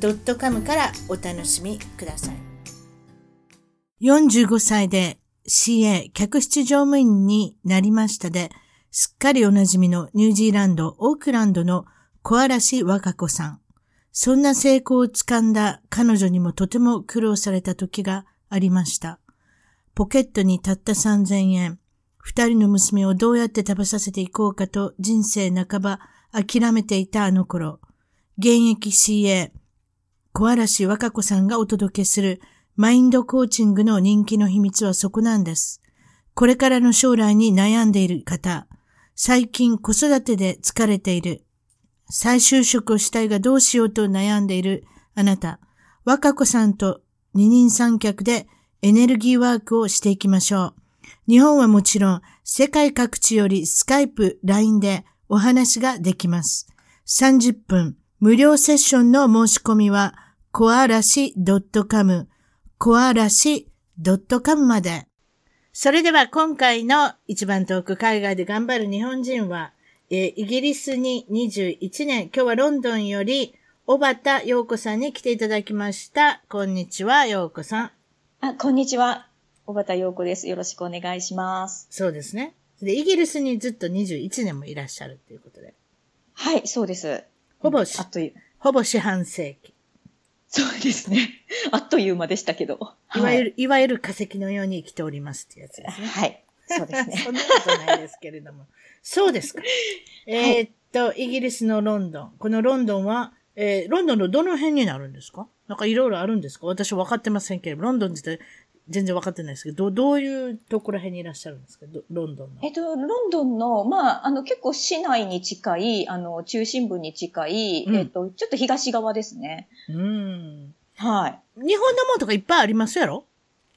.com からお楽しみください45歳で CA 客室乗務員になりましたで、すっかりおなじみのニュージーランド、オークランドの小嵐和歌子さん。そんな成功をつかんだ彼女にもとても苦労された時がありました。ポケットにたった3000円。二人の娘をどうやって食べさせていこうかと人生半ば諦めていたあの頃。現役 CA、小嵐和歌子さんがお届けするマインドコーチングの人気の秘密はそこなんです。これからの将来に悩んでいる方、最近子育てで疲れている、再就職をしたいがどうしようと悩んでいるあなた、若子さんと二人三脚でエネルギーワークをしていきましょう。日本はもちろん世界各地よりスカイプ、LINE でお話ができます。30分無料セッションの申し込みは、コアラシ .com コアラシ .com まで。それでは今回の一番遠く海外で頑張る日本人は、えー、イギリスに21年、今日はロンドンより、小畑陽子さんに来ていただきました。こんにちは、陽子さん。あ、こんにちは。小畑陽子です。よろしくお願いします。そうですね。で、イギリスにずっと21年もいらっしゃるということで。はい、そうです。ほぼ、あっという。ほぼ四半世紀。そうですね。あっという間でしたけど。いわゆる、はい、いわゆる化石のように生きておりますってやつですね。はい。そうですね。そんなことないですけれども。そうですか。えー、っと、イギリスのロンドン。このロンドンは、えー、ロンドンのどの辺になるんですか？なんかいろいろあるんですか？私分かってませんけれども、ロンドン自体全然分かってないですけど、どどういうところ辺にいらっしゃるんですか？ロンドンの。えっと、ロンドンの、まあ、あの、結構市内に近い、あの、中心部に近い、うん、えっと、ちょっと東側ですね。うん。はい。日本のものとかいっぱいありますやろ？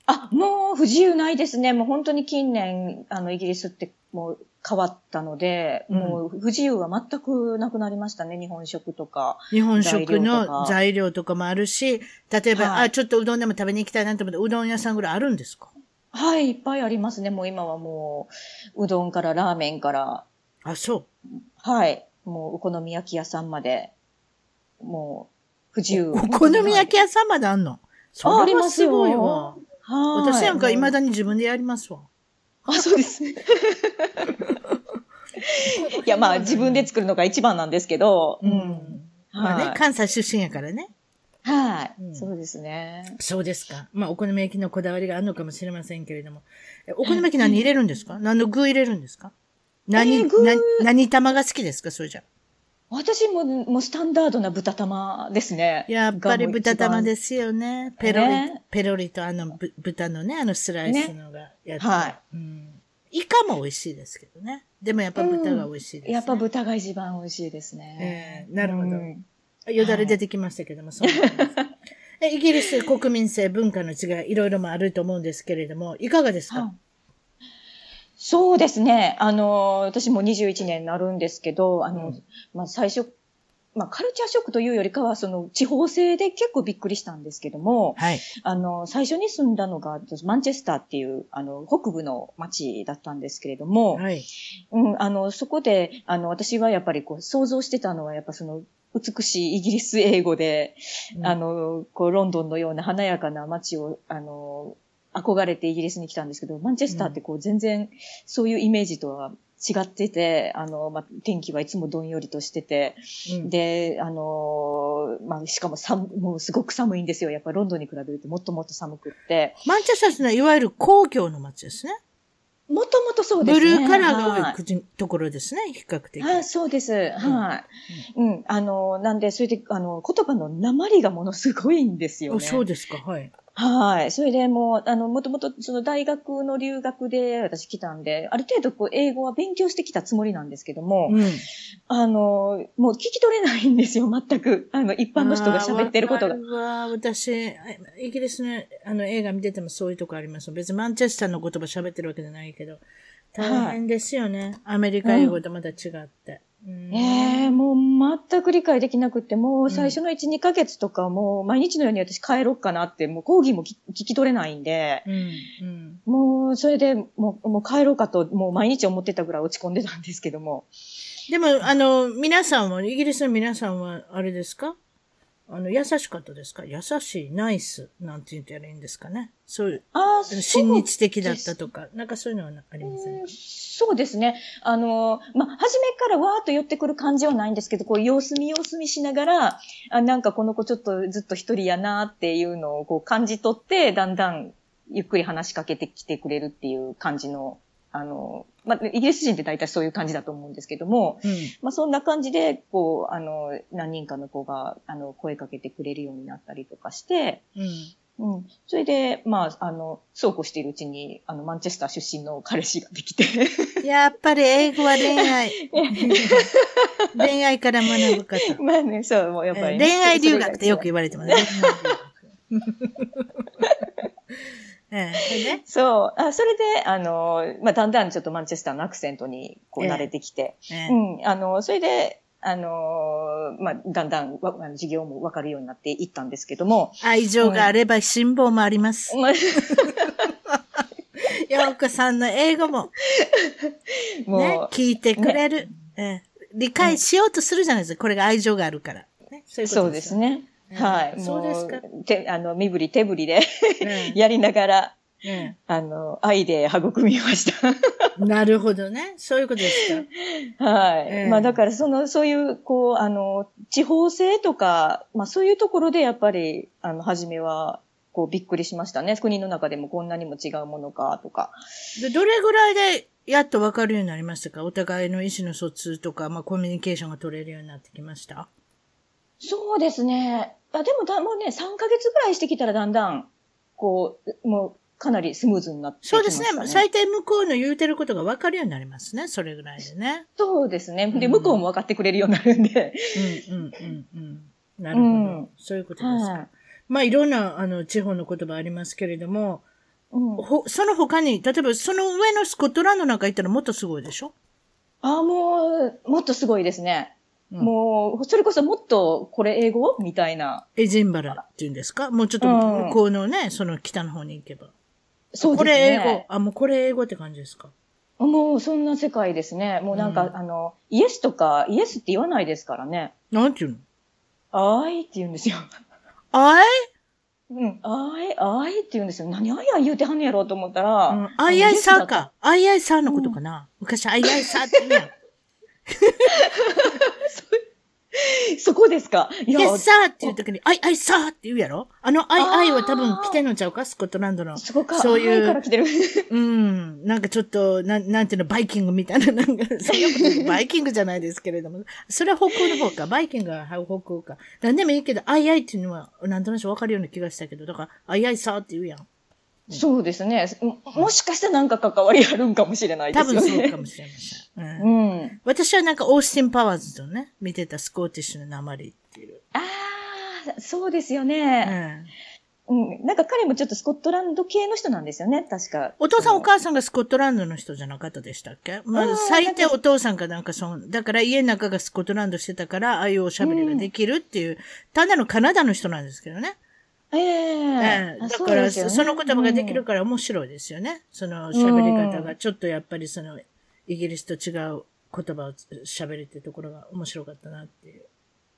あ、もう不自由ないですね。もう本当に近年、あの、イギリスってもう変わったので、うん、もう不自由は全くなくなりましたね。日本食とか。日本食の材料とかもあるし、例えば、はい、あ、ちょっとうどんでも食べに行きたいなと思って、うどん屋さんぐらいあるんですか？はい、いっぱいありますね。もう今はもう、うどんからラーメンから。あ、そう。はい。もう、お好み焼き屋さんまで。もう、不自由。お好み焼き屋さんまであんの？それはすごいわ。はい。私なんか未だに自分でやりますわ。あ、そうですね。いや、まあ、自分で作るのが一番なんですけど。うん。まあね、関西出身やからね。はい、うん、そうですね。そうですか。まあ、お好み焼きのこだわりがあるのかもしれませんけれども。お好み焼き何入れるんですか？何の具入れるんですか？何、えー、何玉が好きですか？それじゃ。私も、もうスタンダードな豚玉ですね。やっぱり豚玉ですよね。ペロリ、ね、ペロリとあの豚のね、あのスライスのがやって、ね、はい、うん。イカも美味しいですけどね。でもやっぱ豚が美味しいです、ねうん、やっぱ豚が一番美味しいですね。えー、なるほど。うん、よだれ出てきましたけども、はい、そうなんです。イギリス国民性文化の違い、いろいろもあると思うんですけれども、いかがですか、はそうですね。あの、私も21年になるんですけど、あの、うん、まあ、最初、まあ、カルチャーショックというよりかは、その、地方性で結構びっくりしたんですけども、はい。あの、最初に住んだのが、マンチェスターっていう、あの、北部の町だったんですけれども、はい。うん、あの、そこで、あの、私はやっぱりこう、想像してたのは、やっぱその、美しいイギリス英語で、うん、あの、こう、ロンドンのような華やかな街を、あの、憧れてイギリスに来たんですけど、マンチェスターってこう全然そういうイメージとは違ってて、あの、まあ、天気はいつもどんよりとしてて、うん、で、あの、まあ、しかも寒、もうすごく寒いんですよ。やっぱロンドンに比べるともっともっと寒くって。マンチェスターってのは、いわゆる公共の街ですね。もともとそうですね。ブルーカラーが多いところですね、比較的。はい、そうです。はい。うん、うん。あの、なんで、それで、あの、言葉の鉛がものすごいんですよね。そうですか、はい。はい。それでもう、あの、もともとその大学の留学で私来たんで、ある程度こう英語は勉強してきたつもりなんですけども、うん。あの、もう聞き取れないんですよ、全く。あの、一般の人が喋ってることが。わ私、イギリスのあの映画見ててもそういうとこあります。別にマンチェスターの言葉喋ってるわけじゃないけど、大変ですよね。アメリカ英語とまた違って。うんええもう全く理解できなくって、もう最初の1、2ヶ月とかもう毎日のように私帰ろっかなって、もう講義もき聞き取れないんで、うん。うん。もうそれでもうもう帰ろうかと、もう毎日思ってたぐらい落ち込んでたんですけども。でも、あの、皆さんは、イギリスの皆さんは、あれですか？あの、優しかったですか？優しい、ナイス、なんて言ったらいいんですかね？そういう、ああ、親日的だったとか、なんかそういうのはありません？かそうですね。あの、まあ、初めからわーっと寄ってくる感じはないんですけど、こう、様子見様子見しながら、あ、なんかこの子ちょっとずっと一人やなっていうのをこう感じ取って、だんだんゆっくり話しかけてきてくれるっていう感じの、あの、まあ、イギリス人って大体そういう感じだと思うんですけども、うん。まあ、そんな感じで、こう、あの、何人かの子が、あの、声かけてくれるようになったりとかして、うん。うん。それで、まあ、あの、そうこうしているうちに、あの、マンチェスター出身の彼氏ができて、やっぱり英語は恋愛。恋愛から学ぶ方。まあね、そう、もうやっぱり、ね。恋愛留学ってよく言われてますね。ええ、そう。あそれで、あの、まあ、だんだんちょっとマンチェスターのアクセントに、こう、ええ慣れてきて、ええうん。あの、それで、あの、まあ、だんだんわ、あの授業もわかるようになっていったんですけども、愛情があれば辛抱もあります。まあようこさんの英語も、もう、ね、聞いてくれる、ええ理解しようとするじゃないですか。これが愛情があるから。ね、そうです。ね。うんはい。そうですかもうて、あの、身振り手振りでえ やりながら、えあの、愛で育みました。え えなるほどね。そういうことですか。はい。ええまあだからその、そういう、こう、あの、地方性とか、まあそういうところでやっぱり、あの、初めは、こう、びっくりしましたね。国の中でもこんなにも違うものか、とか。で、どれぐらいでやっと分かるようになりましたか？お互いの意思の疎通とか、まあコミュニケーションが取れるようになってきました？そうですね。あでもだ、もうね、3ヶ月ぐらいしてきたらだんだん、こう、もう、かなりスムーズになってきました、そうですね。ね。最低向こうの言うてることが分かるようになりますね。それぐらいでね。そうですね。で、うん向こうも分かってくれるようになるんで。うんうんうんうん。なるほど。うんそういうことですか。はいまあいろんなあの地方の言葉ありますけれども、うん。ほその他に、例えばその上のスコットランドなんか行ったらもっとすごいでしょ、あ、もう、もっとすごいですね。うんもう、それこそもっと、これ英語？みたいな。エジンバラっていうんですか？もうちょっとうん向こうのね、その北の方に行けば。そうですね。これ英語？あ、もうこれ英語って感じですか？もう、そんな世界ですね。もうなんか、うんあの、イエスとか、イエスって言わないですからね。なんていうの？あーいって言うんですよ。あい？うん。あーい、あーいって言うんですよ。何あいあい言うてはんねやろうと思ったら。うん、あいあいさか。あいあいさーのことかな、昔あいあいさーって言うやん。そこですか？いイエスサーっていう時に、あいあいさーって言うやろ？あのあいあいは多分来てんのちゃうか？スコットランドの。そこか。そういうから来てる。うん。なんかちょっと、なん、なんていうの、バイキングみたいな、なんか、そんなこと言うバイキングじゃないですけれども、それは北欧の方か、バイキングは北欧か。なんでもいいけど、あいあいっていうのは、なんとなくわかるような気がしたけど、だから、あいあいさーって言うやん。そうですね。ももしかしたらなんか関わりあるんかもしれないで多すよね。分そうかもしれません。うんうん。私はなんか、オースティン・パワーズとね、見てたスコーティッシュの鉛っていう。ああ、そうですようね。ん。うん。なんか彼もちょっとスコットランド系の人なんですよね、確か。お父さんおそ母さんがスコットランドの人じゃなかったでしたっけ？まあ、最低お父さんかなんかその、だから家の中がスコットランドしてたから、ああいうおしゃべりができるっていう、ただのカナダの人なんですけどね。のええええあだからそ、ねその言葉ができるから面白いですよね。その喋り方がちょっとやっぱりその、イギリスと違う言葉を喋るっていうところが面白かったなっていう。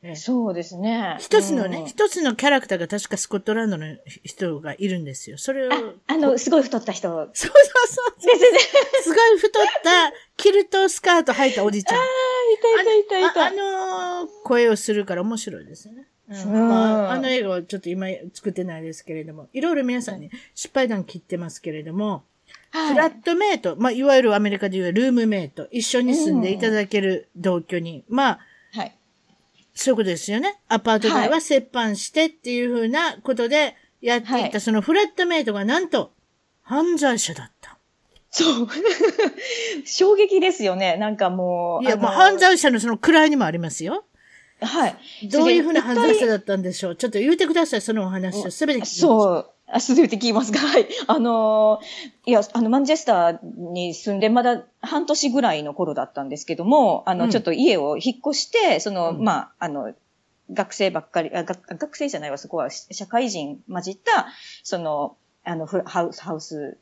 ええそうですね。一つのね、うん一つのキャラクターが確かスコットランドの人がいるんですよ。それを、あ、あの、すごい太った人。そうそうそう。ですね。すごい太った、キルトスカート履いたおじちゃん。いたいたいたいた。ああのー声をするから面白いですよね。うんうんまあ、あの映画はちょっと今作ってないですけれども、いろいろ皆さんに失敗談切ってますけれども、はいフラットメイト、まあ、いわゆるアメリカでいうルームメイト、一緒に住んでいただける同居人、まあ、はい。そういうことですよね。アパート代は折半してっていうふうなことで、やっていはいたそのフラットメイトがなんと犯罪者だった。そう。衝撃ですよね。なんかもう。いや、もう犯罪者のその位にもありますよ。はい。どういうふうな犯罪者だだったんでしょう。ちょっと言ってください、そのお話を。すべて聞きます。そう。あ、すべて聞きますか。はい。あのー、いや、あの、マンチェスターに住んで、まだ半年ぐらいの頃だったんですけども、あの、うんちょっと家を引っ越して、その、うんまあ、あの、学生ばっかり、あ学学生じゃないわ、そこはし社会人混じった、その、あの、ハウス、ハウス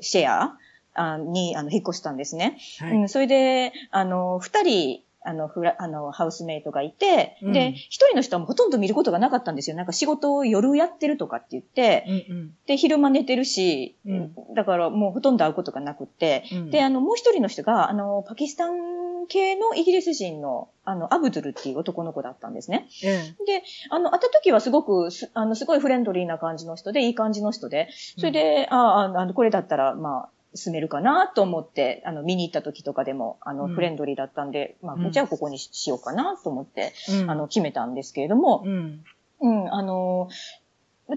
シェアあに、あの、引っ越したんですね。はい。うん、それで、あの、二人、あの、フラ、あの、ハウスメイトがいて、うん。で、一人の人はもうほとんど見ることがなかったんですよ。なんか仕事を夜やってるとかって言って、うんうん。で、昼間寝てるし、うん。だからもうほとんど会うことがなくって、うん。で、あの、もう一人の人が、あの、パキスタン系のイギリス人の、あの、アブドゥルっていう男の子だったんですね。えで、あの、会った時はすごくす、あの、すごいフレンドリーな感じの人で、いい感じの人で、それで、ああ、あの、これだったら、まあ、住めるかなと思って、あの、見に行った時とかでも、あの、うん。フレンドリーだったんで、まうん。あ、じゃあここにししようかなと思って、えうん。あの、決めたんですけれども、うん。うん、あの、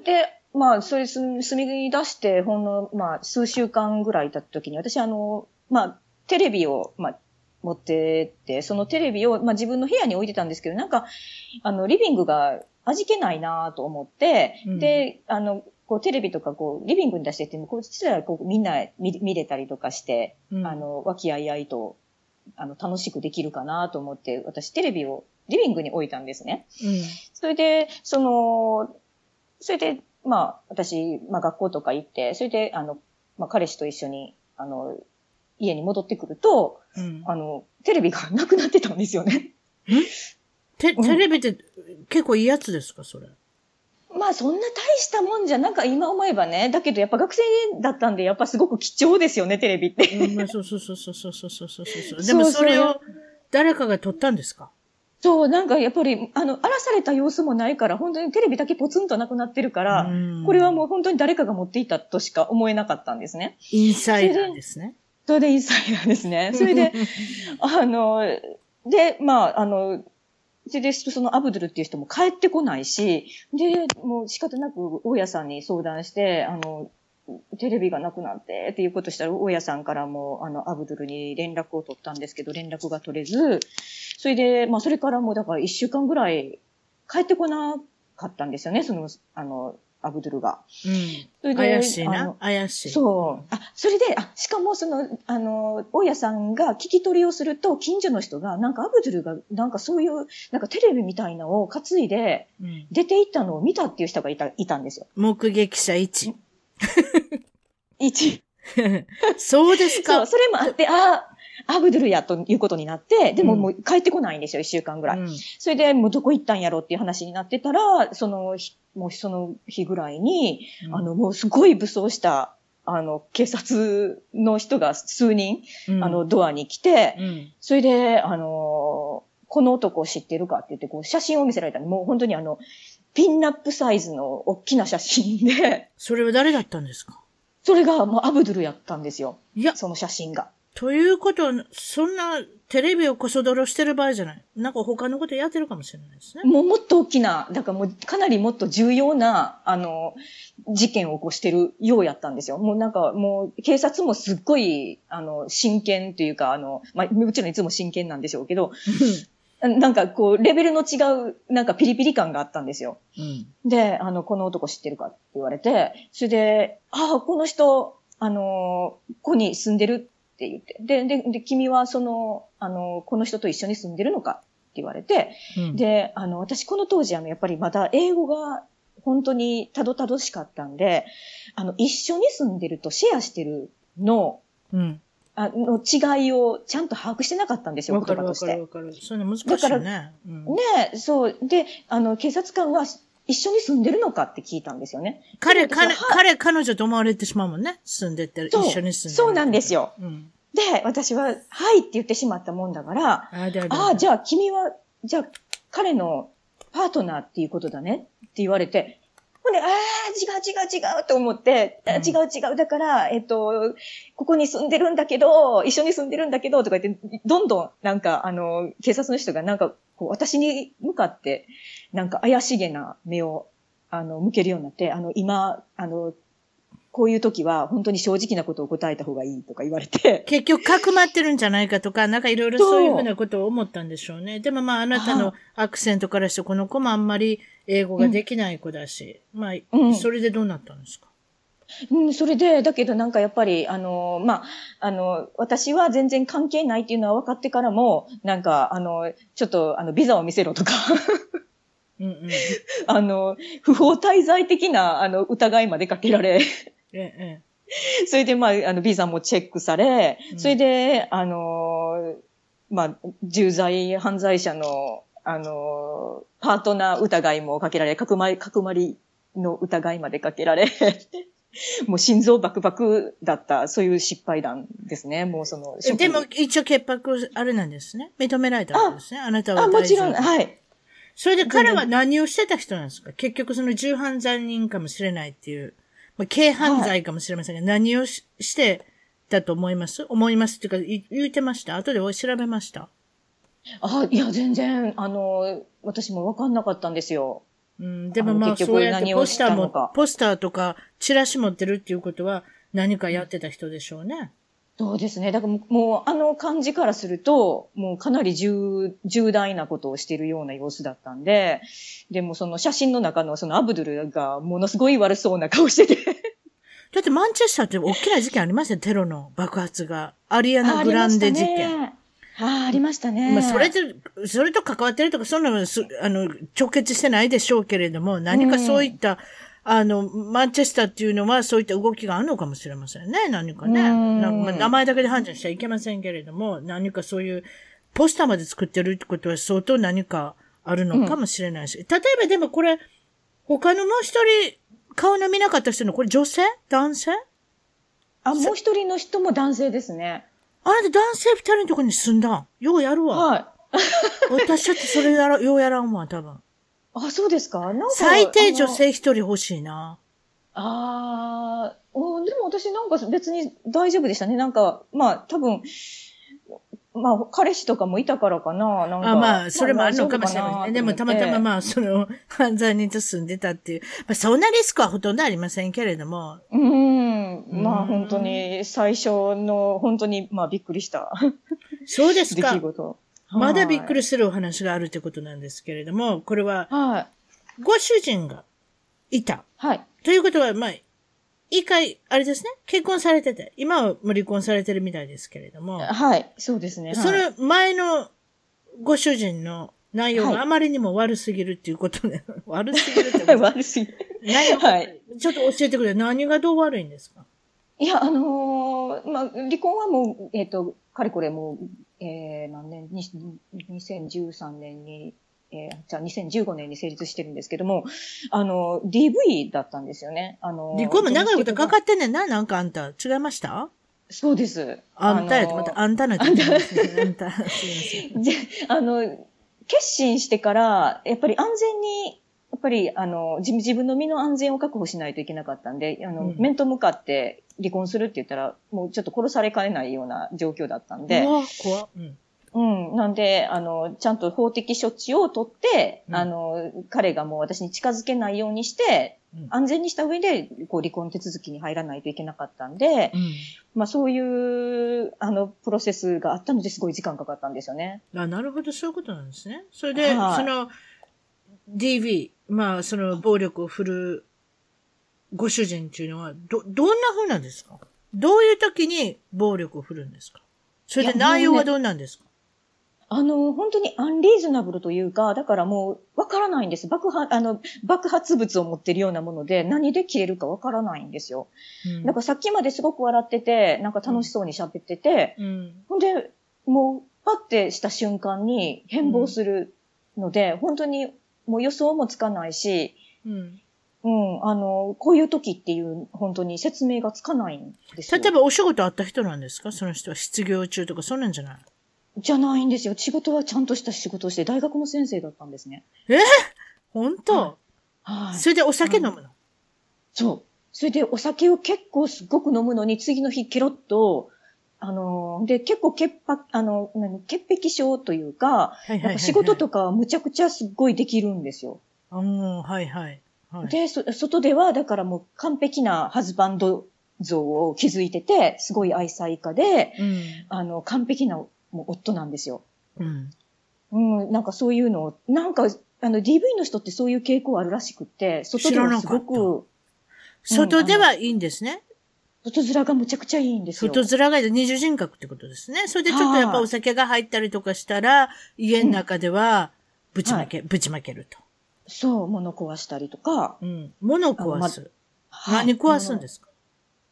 で、まあ、それ住住み出して、ほんの、まあ、数週間ぐらい経った時に、私、あの、まあ、テレビを、まあ、持ってって、そのテレビを、まあ、自分の部屋に置いてたんですけど、なんか、あの、リビングが味気ないなと思って、うん。で、あの、こう、テレビとか、こう、リビングに出してても、こう、実は、こう、みんな見見れたりとかして、うんあ、の、和気あいあいと、あの、楽しくできるかなと思って、私、テレビをリビングに置いたんですね。うん。それで、その、それで、まあ、私、まあ、学校とか行って、それで、あの、まあ、彼氏と一緒に、あの、家に戻ってくると、うん。あの、テレビがなくなってたんですよね。テテレビって結構いいやつですか、それ？まあ、そんな大したもんじゃ、なんか今思えばね、だけどやっぱ学生だったんで、やっぱすごく貴重ですよね、テレビって。うん、そうそうそうそうそうそうそうそう。でもそれを誰かが撮ったんですかそう、なんかやっぱり、あの、荒らされた様子もないから、本当にテレビだけポツンとなくなってるから、これはもう本当に誰かが持っていたとしか思えなかったんですね。インサイダーですね。それでインサイダーですね。それで、あの、で、まあ、あの、それで、そのアブドゥルっていう人も帰ってこないし、で、もう仕方なく大家さんに相談して、あの、テレビがなくなってっていうことしたら、大家さんからも、あの、アブドゥルに連絡を取ったんですけど、連絡が取れず、それで、まあ、それからもうだから一週間ぐらい帰ってこなかったんですよね、その、あの、アブドゥルが。うん。それで怪しいな。怪しい。そう。あ、それで、あ、しかもその、あの、大家さんが聞き取りをすると、近所の人が、なんかアブドゥルが、なんかそういう、なんかテレビみたいなのを担いでうん出て行ったのを見たっていう人がいた、いたんですよ。目撃者1。一。そうですそう、か。それもあって、あ、アブドゥルやということになって、でもうんもう帰ってこないんですよ、一週間ぐらい。うんそれで、もうどこ行ったんやろっていう話になってたら、その日、もうその日ぐらいに、あの、もうすごい武装した、あの、警察の人が数人、うんあの、ドアに来て、うんそれで、あのーこの男を知ってるかって言って、こう、写真を見せられたの。もう本当にあの、ピンナップサイズの大きな写真で、それは誰だったんですか？それがもうアブドゥルやったんですよ。いや、その写真が。ということは、そんなテレビをこそ泥してる場合じゃない。なんか他のことやってるかもしれないですね。もうもっと大きな、だからもうかなりもっと重要な、あの、事件を起こしてるようやったんですよ。もうなんかもう警察もすっごい、あの、真剣というか、あの、まあ、もちろんいつも真剣なんでしょうけど、なんかこう、レベルの違う、なんかピリピリ感があったんですよ。うん。で、あの、この男知ってるかって言われて、それで、ああ、この人、あの、ここに住んでるって言って、で、で、で、君はその、あの、この人と一緒に住んでるのかって言われて、うん、で、あの、私この当時、あの、やっぱりまだ英語が本当にたどたどしかったんで、あの、一緒に住んでるとシェアしてるの、うん。あの違いをちゃんと把握してなかったんですよ、言葉として。かるわかる。そういうの難しいよね。うんねえ、そう。で、あの、警察官は一緒に住んでるのかって聞いたんですよね。彼、彼、彼、彼女と思われてしまうもんね。住んでって一緒に住んでる。そうなんですよ。うん。で、私は、はいって言ってしまったもんだから、ああ、じゃあ君は、じゃあ彼のパートナーっていうことだねって言われて、ほんで、ああ、違う違う違うと思って、あうん違う違う。だから、えっと、ここに住んでるんだけど、一緒に住んでるんだけど、とか言って、どんどん、なんか、あの、警察の人がなんか、こう、私に向かって、なんか怪しげな目をあの、向けるようになって、あの、今、あの、こういう時は本当に正直なことを答えた方がいいとか言われて、結局、かくまってるんじゃないかとか、なんかいろいろそういうふうなことを思ったんでしょうね。でもまあ、あなたのアクセントからして、この子もあんまり英語ができない子だし、まあ、うん。それでどうなったんですか？うん、それで、だけどなんかやっぱり、あの、まあ、あの、私は全然関係ないっていうのは分かってからも、なんか、あの、ちょっと、あの、ビザを見せろとか、うんうん。あの、不法滞在的な、あの、疑いまでかけられ、ええ、それで、まあ、あの、ビザもチェックされう、んそれで、あの、まあ、重罪犯罪者の、あの、パートナー疑いもかけられ、かくまり、かくまりの疑いまでかけられ、もう心臓バクバクだった、そういう失敗談ですね。もうその、えでも、一応潔白、あれなんですね。認められたわけですね。あなたはあ、もちろん、はい。それで彼は何をしてた人なんですか？結局その重犯罪人かもしれないっていう、まあ、軽犯罪かもしれませんが、何をししてたと思います？思いますっていうか、い言ってました？後で調べました？あ、いや、全然、あの、私もわかんなかったんですよ。うん、でもまあ、そうやってポスターもポスターとか、チラシ持ってるっていうことは、何かやってた人でしょうね。そうですね。だからもう、もうあの感じからすると、もうかなり重、重大なことをしているような様子だったんで、でもその写真の中のそのアブドゥルがものすごい悪そうな顔してて。だってマンチェスターって大きな事件ありましたよ、テロの爆発が。アリアナ・グランデ事件。ああ、ありましたね。まあ、それと、それと関わってるとか、そんなのす、あの、直結してないでしょうけれども、何かそういった、あの、マンチェスターっていうのは、そういった動きがあるのかもしれませんね。何かね。うんなんかまあ名前だけで判断しちゃいけませんけれども、何かそういう、ポスターまで作ってるってことは相当何かあるのかもしれないし。例えばでもこれ、他のもう一人、顔の見なかった人の、これ女性？男性？あ、もう一人の人も男性ですね。あなた男性二人のところに住んだ？んようやるわ。はい。私だってそれやら、ようやらんわ、多分。あ、そうですか？なんか最低女性一人欲しいな。ああ、おでも私なんか別に大丈夫でしたね。なんか、まあ多分、まあ彼氏とかもいたからかな。なんかあまあ、それもあるのかもしれませんね。でもたまたまあ。まあ、その、犯罪人と住んでたっていう。まあ、そんなリスクはほとんどありませんけれども。うん。まうんあ本当に最初の本当にまあびっくりしたそうです出か来。事。まだびっくり。りするお話があるってことなんですけれども、これは、はい。ご主人がいた。はい。ということは、まあ、一回、あれですね、結婚されてて、今はもう離婚されてるみたいですけれども、はい。そうですね。そはいの前のご主人の内容はいがあまりにも悪すぎるっていうことで、悪すぎるってこと 悪すぎ。何がはい。ちょっと教えてくれ。何がどう悪いんですか？いや、あのーまあ、離婚はもう、えっ、と、かれこれもう、えー、何年、に2013年に、えー、じゃあ2015年に成立してるんですけども、あの、DV だったんですよね。あのー離婚も長いことかかっってんねんな。なんかあんた。違いました？そうです。あんたやまたあんたなって言ってますね。あんた。すいません。で、あの、決心してから、やっぱり安全に、やっぱり、あの、自自分の身の安全を確保しないといけなかったんで、あの、うん面と向かって離婚するって言ったら、もうちょっと殺されかねないような状況だったんで、怖っうん。うん。なんで、あの、ちゃんと法的処置を取って、うんあの、彼がもう私に近づけないようにして、うん安全にした上で、こう、離婚手続きに入らないといけなかったんで、うん。まあそういう、あの、プロセスがあったのですごい時間かかったんですよね。あ、なるほど、そういうことなんですね。それで、はいその、DV、まあ、その、暴力を振るご主人っていうのは、ど、どんな風なんですか？どういう時に暴力を振るんですか？それで内容はどうなんですか？あの、本当にアンリーズナブルというか、だからもう、わからないんです。爆発、あの、爆発物を持ってるようなもので、何で切れるかわからないんですよ。うんなんかさっきまですごく笑ってて、なんか楽しそうに喋ってて、うん。ほんで、もう、パッてした瞬間に変貌するので、本当にもう予想もつかないし、うん。うん、あの、こういう時っていう、本当に説明がつかないんですよ。例えばお仕事あった人なんですか？その人は失業中とか、そんなんじゃない？じゃないんですよ。仕事はちゃんとした仕事をして、大学の先生だったんですね。本当、はい。それでお酒飲むの、そう。それでお酒を結構すごく飲むのに、次の日ケロッと、あの、で、結構潔白、あの、何、潔癖症というか、はいはい仕事とかはむちゃくちゃすっごいできるんですよ。うん、はいはい。はい。で、そ外では、だからもう完璧なハズバンド像を築いてて、すごい愛妻家で、うん。あの、完璧なもう夫なんですよ。うん。うん、なんかそういうのを、なんか、あの、DV の人ってそういう傾向あるらしくって、外ではすご知く、外ではいいんですね。外面がむちゃくちゃいいんですよ。外面が二重人格ってことですね。それでちょっとやっぱお酒が入ったりとかしたら、家の中ではぶちまけ、ぶちまけると。そう、物壊したりとか。うん。物を壊す。はい何壊すんですか？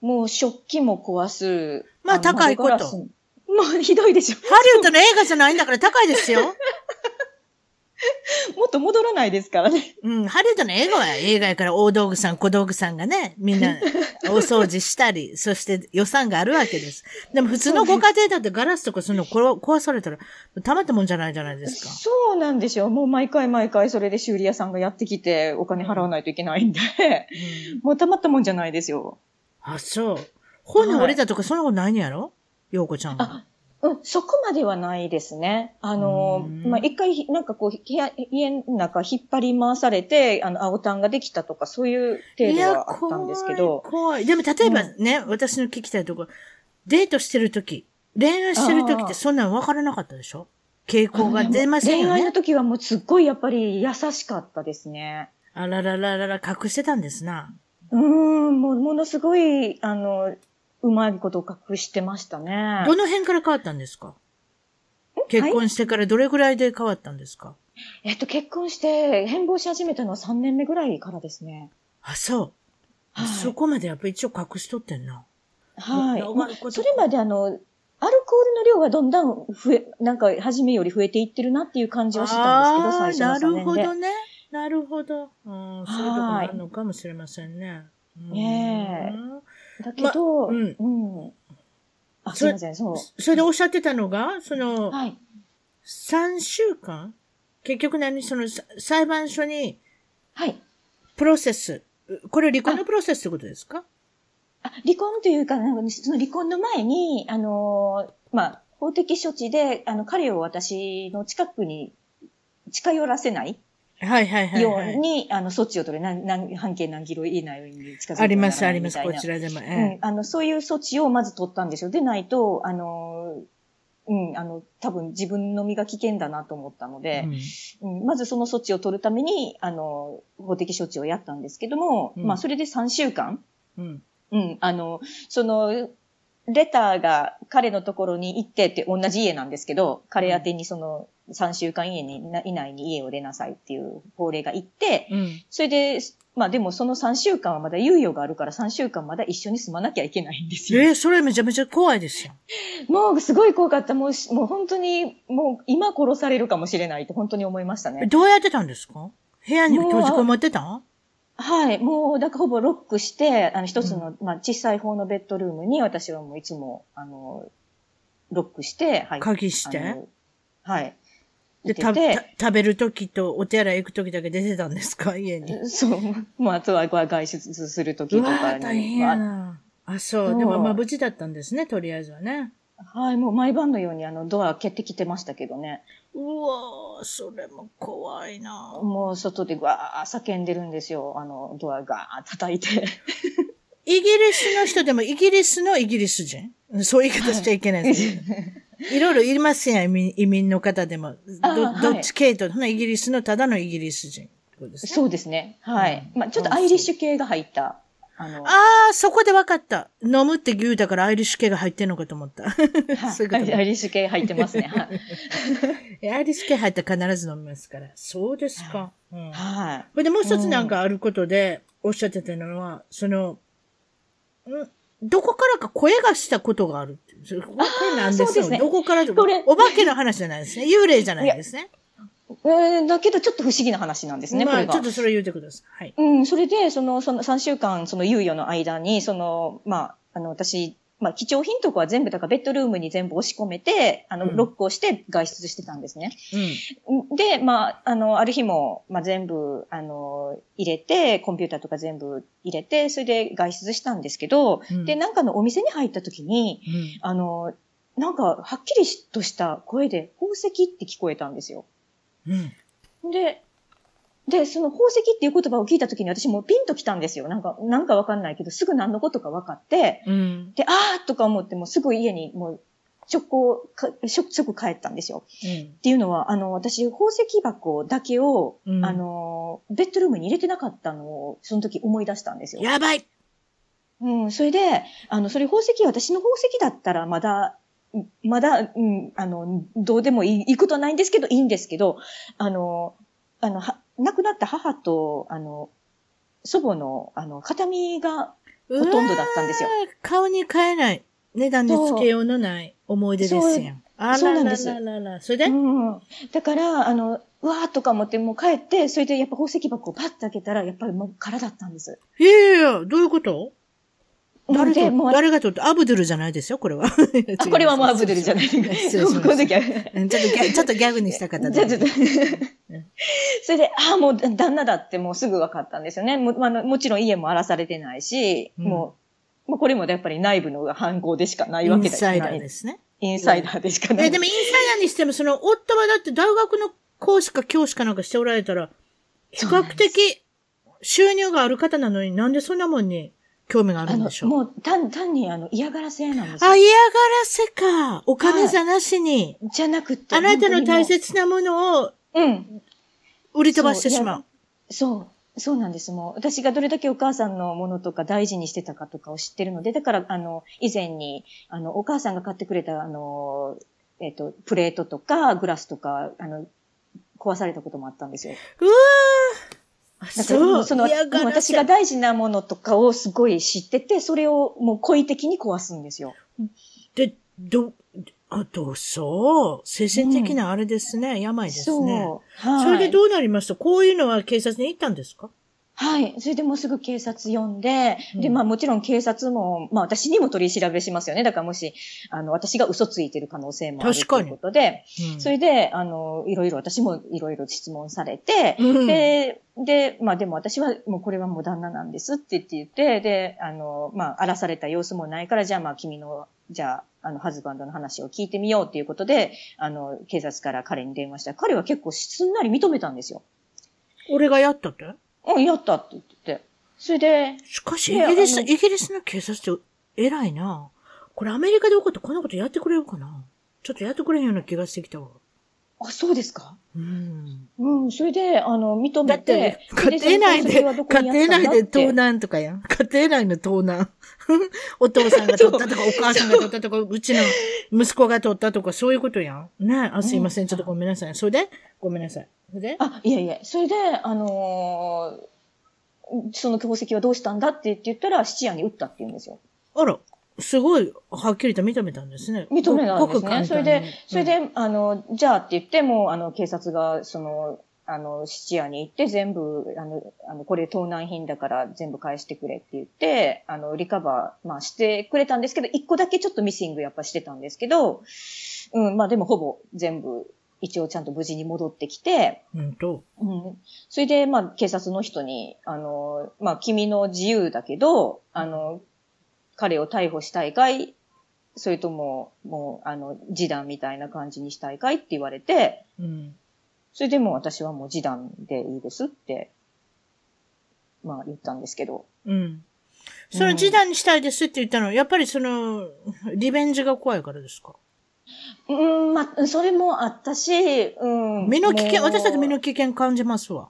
もう食器も壊す。まあの高いこともうひどいでしょ。ハリウッドの映画じゃないんだから高いですよ。もっと戻らないですからね。うん。ハリウッドの映画は映画やから大道具さん、小道具さんがね、みんな お掃除したり、そして予算があるわけです。でも普通のご家庭だってガラスとかそういうのこ壊されたら、たまったもんじゃないじゃないですか。そうなんですよ。もう毎回毎回それで修理屋さんがやってきてお金払わないといけないんで、うん もうたまったもんじゃないですよ。あ、そう。骨折れたとかそんなことないんやろ？ようこちゃんは。あ、うん、そこまではないですね。あのうん、まあ、一回、なんかこう、部屋、家の中引っ張り回されて、あの、青タンができたとか、そういう程度はあったんですけど、怖い。怖い。でも例えばね、私の聞きたいところ、デートしてる時恋愛してる時ってそんなん分からなかったでしょ？傾向が出ませんよね。恋愛の時はもうすっごいやっぱり優しかったですね。あららららら、隠してたんですな。うーん、もう、ものすごい、あの、うまいことを隠してましたね。どの辺から変わったんですか？結婚してからどれぐらいで変わったんですか、えっと、結婚して変貌し始めたのは3年目ぐらいからですね。あ、そう。はいそこまでやっぱ一応隠しとってんな。はい。まことそれまであの、アルコールの量はどんどん増え、なんか、初めより増えていってるなっていう感じはしてたんですけど、最初のなる3年で。ほどね。なるほど。うん、そういうとこもあるのかもしれませんね。うんねだけど、まうんうん。あ、すいません、そう。それでおっしゃってたのが、その、はい。3週間？結局何？そのさ裁判所にはい。プロセス。これ離婚のプロセスってことですか？あ離婚というか、なんかその離婚の前に、あのーまあ、法的処置で、あの、彼を私の近くに近寄らせないはいはいはい、よはい。うに、あの、措置を取る。なん、なん、半径何キロ以内に近づいてありますはあります。こちらでも。うんえ、あの、そういう措置をまず取ったんですよ。でないと、あの、うん、あの、多分自分の身が危険だなと思ったのえで、うんまずその措置を取るために、あの、法的処置をやったんですけども、うんまあ、それで3週間、うん。うん、あの、その、レターが彼のところに行ってって同じ家なんですけど、彼宛てにその3週間以内に以内に家を出なさいっていう法令が行って、うん。それで、まあでもその3週間はまだ猶予があるから3週間まだ一緒に住まなきゃいけないんですよ。えーそれめちゃめちゃ怖いですよ。もうすごい怖かった。もうし、もう本当に、もう今殺されるかもしれないって本当に思いましたね。どうやってたんですか？部屋に閉じこもってた？んはい。もう、だからほぼロックして、あの、一つの、まあ、小さい方のベッドルームに私はもういつも、あの、ロックして、はい。鍵して？はい。で、出た、てた食べるときとお手洗い行くときだけ出てたんですか？家に。て、そう。もうあとは外出するときとかに。ー大変やまな。あ、そう。でもまあ無事だったんですね、とりあえずはね。あはい。もう毎晩のようにあの、ドア蹴ってきてましたけどね。うわーそれも怖いな。もう外でわー叫んでるんですよ。あの、ドアガー叩いて。イギリスの人でもイギリスのイギリス人？そういう言い方しちゃいけないですけど。いろいろいますやん、移民移民の方でも。どどっち系統のイギリスのただのイギリス人ね。そうですね。はい。うんまあちょっとアイリッシュ系が入った。あの、ああ、そこで分かった。飲むって言うたからアイリッシュ系が入ってんのかと思った。はい そういうことアイリッシュ系入ってますね。アイリッシュ系入ったら必ず飲みますから。そうですか。うん。はい。これでもう一つなんかあることでおっしゃってたのは、その、んどこからか声がしたことがある。それこれなんですよ。ねどこからとこれお化けの話じゃないですね。幽霊じゃないですね。えーだけどちょっと不思議な話なんですね、こまあ、れが。ちょっとそれ言ってください。はい。うん、それで、その、その3週間、その猶予の間に、その、まあ、あの、私、まあ、貴重品とかは全部、だからベッドルームに全部押し込めて、あの、うんロックをして外出してたんですね。うん。で、まあ、あの、ある日も、まあ、全部、あの、入れて、コンピューターとか全部入れて、それで外出したんですけど、うんで、なんかのお店に入った時に、うん。あの、なんか、はっきりとした声で、宝石って聞こえたんですよ。うん。で、で、その宝石っていう言葉を聞いた時に私もうピンと来たんですよ。なんか、なんかわかんないけど、すぐ何のことか分かって、うん。で、あーとか思ってもうすぐ家にもう直行か、即即帰ったんですよ。っていうのは、あの、私、宝石箱だけを、うんあの、ベッドルームに入れてなかったのを、その時思い出したんですよ。やばいうん、それで、あの、それ宝石、私の宝石だったらまだ、うんまだ、うん、あの、どうでもいい、いいことはないんですけど、いいんですけど、あの、あの、は亡くなった母と、あの、祖母の、あの、形見が、ほほとんどだったんですよ。顔に変えない。値段で付けようのない思い出ですやん。あららそうなんですららら。それで、うん。だから、あの、うわーとか思って、もう帰って、それでやっぱ宝石箱をパッと開けたら、やっぱりもう空だったんです。いやいやいや、どういうこと？誰で、もと、う、誰がとって、アブドゥルじゃないですよ、これは。あ、これはもうアブドゥルじゃない。失礼しましたこの時は。うんちょっとギャ ちょっとギャグにした方じゃあちょっとうんそれで、ああ、もう旦那だってもうすぐ分かったんですよね。も,、まあの、もちろん家も荒らされてないし、うんもう、もうこれもやっぱり内部の犯行でしかないイわけだンサイダーですね。インサイダーでしかない。え、でもインサイダーにしても、その、夫はだって大学の講師か教師かなんかしておられたら、比較的収入がある方なのになんでそんなもんに興味があるんでし、ょうもう単単にあの嫌がらせなんですよ。あ、嫌がらせか。お金じゃなしに、じゃなくて。あなたの大本切なものをう。うん。売り飛ばしてしまう。そう。そうなんです。もう、私がどれだけお母さんのものとか大事にしてたかとかを知ってるので、だから、あの、以前に、あの、お母さんが買ってくれた、あの、えっ、と、プレートとか、グラスとか、あの、壊されたこともあったんですよ。うわーだからそう、その、私が大事なものとかをすごい知ってて、それをもう故意的に壊すんですよ。で、ど、あと、そう、精神的なあれですね、病ですね。そう。はい。それでどうなりました？こういうのは警察に行ったんですか？はい。それでもうすぐ警察呼んで、で、うん。まあもちろん警察も、まあ私にも取り調べしますよね。だからもし、あの、私が嘘ついてる可能性もあるということで、うん。それで、あの、いろいろ、私もいろいろ質問されて、うん。で、で、まあでも私はもうこれはもう旦那なんですって言って言って、で、あの、まあ荒らされた様子もないから、じゃあまあ君の、じゃあ、あの、ハズバンドの話を聞いてみようっていうことで、あの、警察から彼に電話した。ら、彼は結構すんなり認めたんですよ。俺がやったって？うん、やったって言ってて。それで、しかし、イギリス、イギリスの警察って偉いな。これアメリカで起こってこんなことやってくれるかなちょっとやってくれんような気がしてきたわ。あ、そうですか？うん。うん、それで、あの、認めだってて、、家庭内で、家庭内で盗難とかやん。家庭内の盗難。お父さんが取ったとか、お母さんが取ったとか、うちの息子が取ったとか、そういうことやん。ねあ、すいません。ちょっとごめんなさい。それで？ごめんなさい。それで？あ、いやいや、それで、あのーその宝石はどうしたんだって言ったら、質屋に売ったって言うんですよ。あら、すごい、はっきりと認めたんですね。認めたんごですね。それで、それうんで、あの、じゃあって言って、もう、あの、警察が、その、あの、質屋に行って全部、あの、あの、これ盗難品だから全部返してくれって言って、あの、リカバー、まあしてくれたんですけど、一個だけちょっとミッシングやっぱしてたんですけど、うん、まあでもほぼ全部、一応ちゃんと無事に戻ってきて、うんと。うん。それで、まあ、警察の人に、あの、まあ、君の自由だけど、あの、彼を逮捕したいかい？それとも、もう、あの、示談みたいな感じにしたいかいって言われて、うん。それでもう私はもう示談でいいですって、まあ、言ったんですけど。うん。その示談にしたいですって言ったのは、やっぱりその、リベンジが怖いからですか？うん、まあ、それもあったし、うん。身の危険、私たち身の危険感じますわ。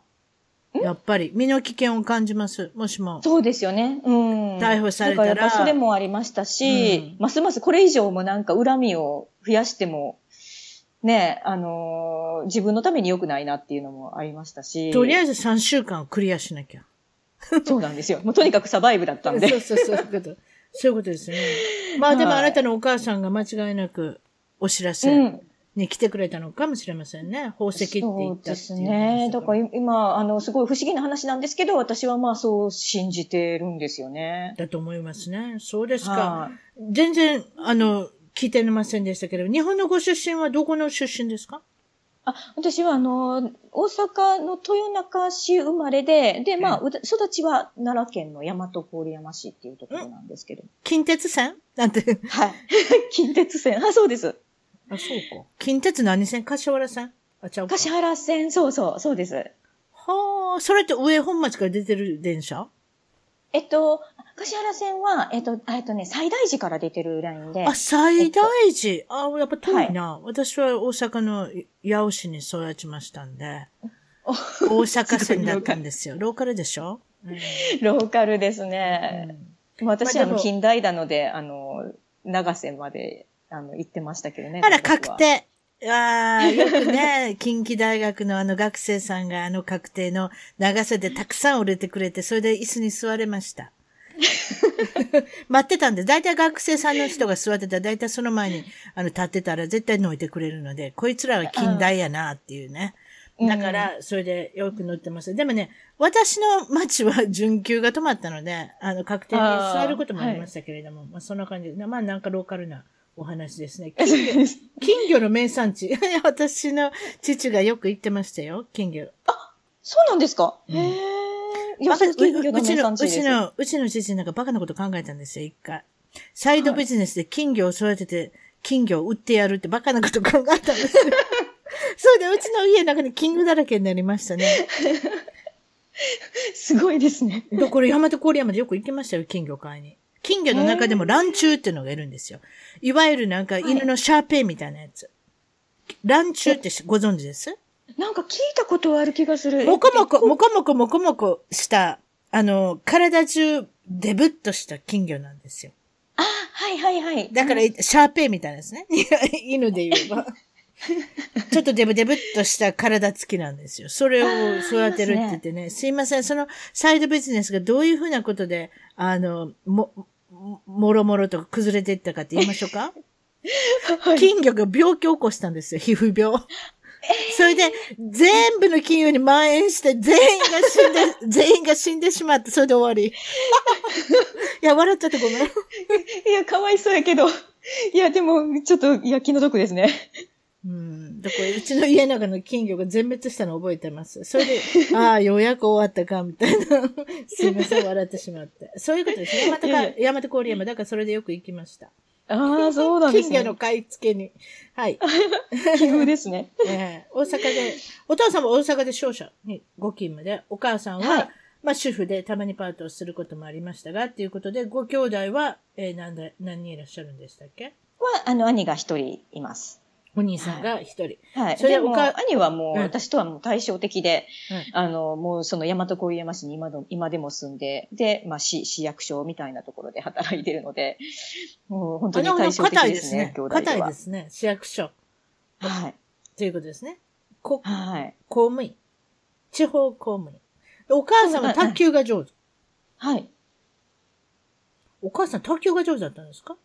やっぱり、身の危険を感じます。もしも。そうですよね。うん。逮捕されたららそれもありましたし、うんますますこれ以上もなんか恨みを増やしても、ね、あのー自分のために良くないなっていうのもありましたし。とりあえず3週間をクリアしなきゃ。そうなんですよ。もうとにかくサバイブだったんで。そうそうそう、そういうこと。そういうことですね。まあでもはいあなたのお母さんが間違いなくお知らせうん。に来てくれたのかもしれませんね。宝石って言そうったっていうですね。だから今、あの、すごい不思議な話なんですけど、私はまあそう信じてるんですよね。だと思いますね。そうですか。はい全然、あの、聞いてませんでしたけど、日本のご出身はどこの出身ですか？あ、私はあの、大阪の豊中市生まれで、で、まあ、うだ育ちは奈良県の大和郡山市っていうところなんですけど。近鉄線？なんて。はい。近鉄線。あ、そうです。あ、そうか。近鉄何線？柏原線？あ、ちゃうか。柏原線、そうそう、そうです。はあ、それって上本町から出てる電車？えっと、柏原線は、えっと、えっとね、最大寺から出てるラインで。あ、最大寺？あ、やっぱ遠いな。私は大阪の八尾市に育ちましたんで。大阪線だったんですよ。ローカルでしょ、うん、ローカルですね。うん、私、あの、近代なので、あの、長瀬まで、あの、行ってましたけどね。あら、確定。ああ、よくね、近畿大学のあの学生さんがあの確定の長瀬でたくさん売れてくれて、それで椅子に座れました。待ってたんで、だいたい学生さんの人が座ってたら、だいたいその前にあの立ってたら絶対乗いてくれるので、こいつらは近代やなっていうね。だから、それでよく乗ってます。でもね、私の街は準急が止まったので、あの、確定に座ることもありましたけれども、あはい、まあそんな感じで、まあなんかローカルなお話ですね。金魚金魚の名産地。私の父がよく行ってましたよ、金魚。あ、そうなんですか、うん、へえ。いや、金魚のうちの、うちの父なんかバカなこと考えたんですよ、一回。サイドビジネスで金魚を育てて、金魚を売ってやるってバカなこと考えたんですよ。それでうちの家の中に金魚だらけになりましたね。すごいですね。だから山手郡山でよく行きましたよ、金魚買いに。金魚の中でもランチューっていうのがいるんですよ。いわゆるなんか犬のシャーペイみたいなやつ。ランチューってご存知です？なんか聞いたことはある気がする。もこもこ、もこもこもこもこした、あの、体中デブッとした金魚なんですよ。あ、はいはいはい。だから、シャーペイみたいですね。犬で言えば。ちょっとデブデブっとした体つきなんですよ。それを育てるって言ってね。すいません。そのサイドビジネスがどういうふうなことで、あの、も、もろもろと崩れていったかって言いましょうか、はい、金魚が病気を起こしたんですよ。皮膚病。それで、全部の金魚に蔓延して、全員が死んで、全員が死んでしまって、それで終わり。いや、笑っちゃってごめん。いや、かわいそうやけど。いや、でも、ちょっと、いや、気の毒ですね。うん。だから、うちの家の中の金魚が全滅したの覚えてます。それで、ああ、ようやく終わったか、みたいな。すいません、笑ってしまって。そういうことですね。山手か、山手郡山。だからそれでよく行きました。ああ、そうなんですね。金魚の買い付けに。はい。奇遇ですね。えー、大阪で、お父さんも大阪で商社にご勤務で、お母さんは、はい、まあ主婦でたまにパートをすることもありましたが、っていうことで、ご兄弟は、えー、何何人いらっしゃるんでしたっけ？は、あの、兄が一人います。お兄さんが一人。はい。それでも、兄はもう、私とはもう対照的で、あの、もうその大和郡山市に今の今でも住んで、で、まあ市、市役所みたいなところで働いてるので、もう本当に対照的ですね、兄弟は。硬いですね、市役所。はい。ということですね。こ、はい。公務員。地方公務員。お母さんは卓球が上手。はい。お母さん卓球が上手だったんですか？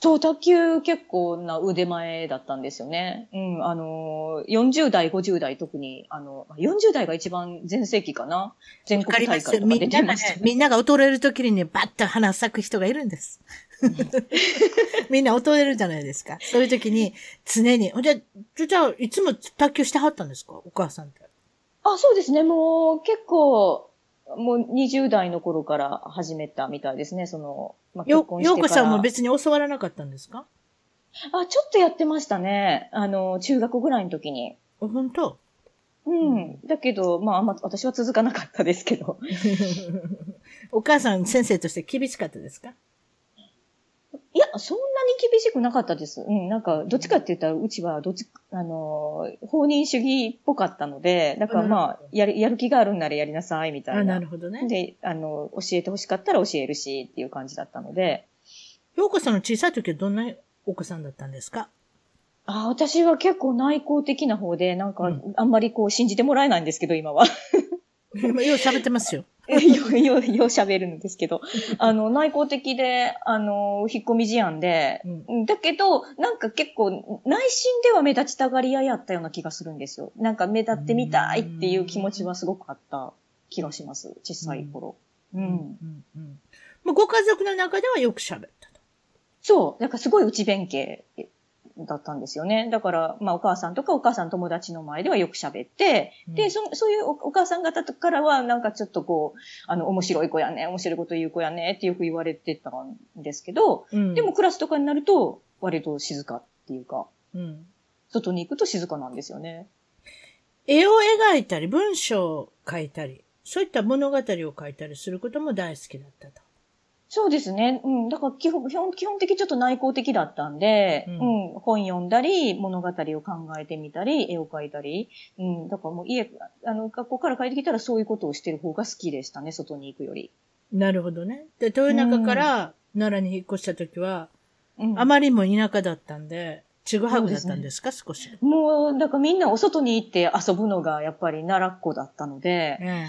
そう、卓球結構な腕前だったんですよね。うん、あの、40代、50代特に、あの、40代が一番全盛期かな。全国大会とか出てました、ね、みんなが劣れる時にね、バッと花咲く人がいるんです。みんな劣れるじゃないですか。そういう時に、常に。じゃ、じゃあ、いつも卓球してはったんですか？お母さんって。あ、そうですね。もう、結構、もう20代の頃から始めたみたいですね、その、まあ、結婚してようこさんも別に教わらなかったんですか？あ、ちょっとやってましたね。あの、中学ぐらいの時に。本当？うん。だけど、まあ、あんま、私は続かなかったですけど。お母さん先生として厳しかったですか？いや、そんなに厳しくなかったです。うん、なんか、どっちかって言ったら、うちは、どっち、あの、放任主義っぽかったので、だからまあ、やる、やる気があるんならやりなさい、みたいな。なるほどね。で、あの、教えて欲しかったら教えるし、っていう感じだったので。ようこさんの小さい時はどんなお子さんだったんですか？あ私は結構内向的な方で、なんか、あんまりこう信じてもらえないんですけど、今は。今、よう喋ってますよ。よ、よ、よ喋るんですけど、あの、内向的で、あの、引っ込み思案で、うん、だけど、なんか結構、内心では目立ちたがり屋やったような気がするんですよ。なんか目立ってみたいっていう気持ちはすごくあった気がします。小さい頃。うん。うん。うんうんまあ、ご家族の中ではよく喋ったと。そう。なんかすごい内弁慶だったんですよね。だから、まあお母さんとかお母さん友達の前ではよく喋って、うん、で、そそういうお母さん方からはなんかちょっとこう、あの、面白い子やね、面白いこと言う子やねってよく言われてたんですけど、うん、でもクラスとかになると割と静かっていうか、うん、外に行くと静かなんですよね。絵を描いたり、文章を書いたり、そういった物語を書いたりすることも大好きだったと。そうですね。うん。だから基本、基本的ちょっと内向的だったんで、ううんん、本読んだり、物語を考えてみたり、絵を描いたり、うん。だからもう家、あの、学校から帰ってきたらそういうことをしてる方が好きでしたね、外に行くより。なるほどね。で、豊中から奈良に引っ越した時は、うん。あまりにも田舎だったんで、ちぐはぐだったんですか、少し。もう、だからみんなお外に行って遊ぶのがやっぱり奈良っ子だったので、え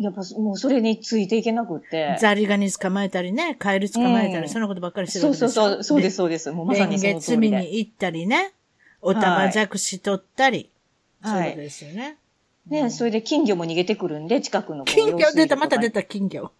やっぱもうそれについていけなくってえ。。ザリガニ捕まえたりね、カエル捕まえたり、うんそんなことばっかりしてるそうわけですよそうそう、そうです、そうです。もうまさにそレンゲの通りで。積みに行ったりね、おたまじゃくし取ったり、そうはいいうですよね。ね、それで金魚も逃げてくるんで、近くの金魚出た、また出た。た金魚。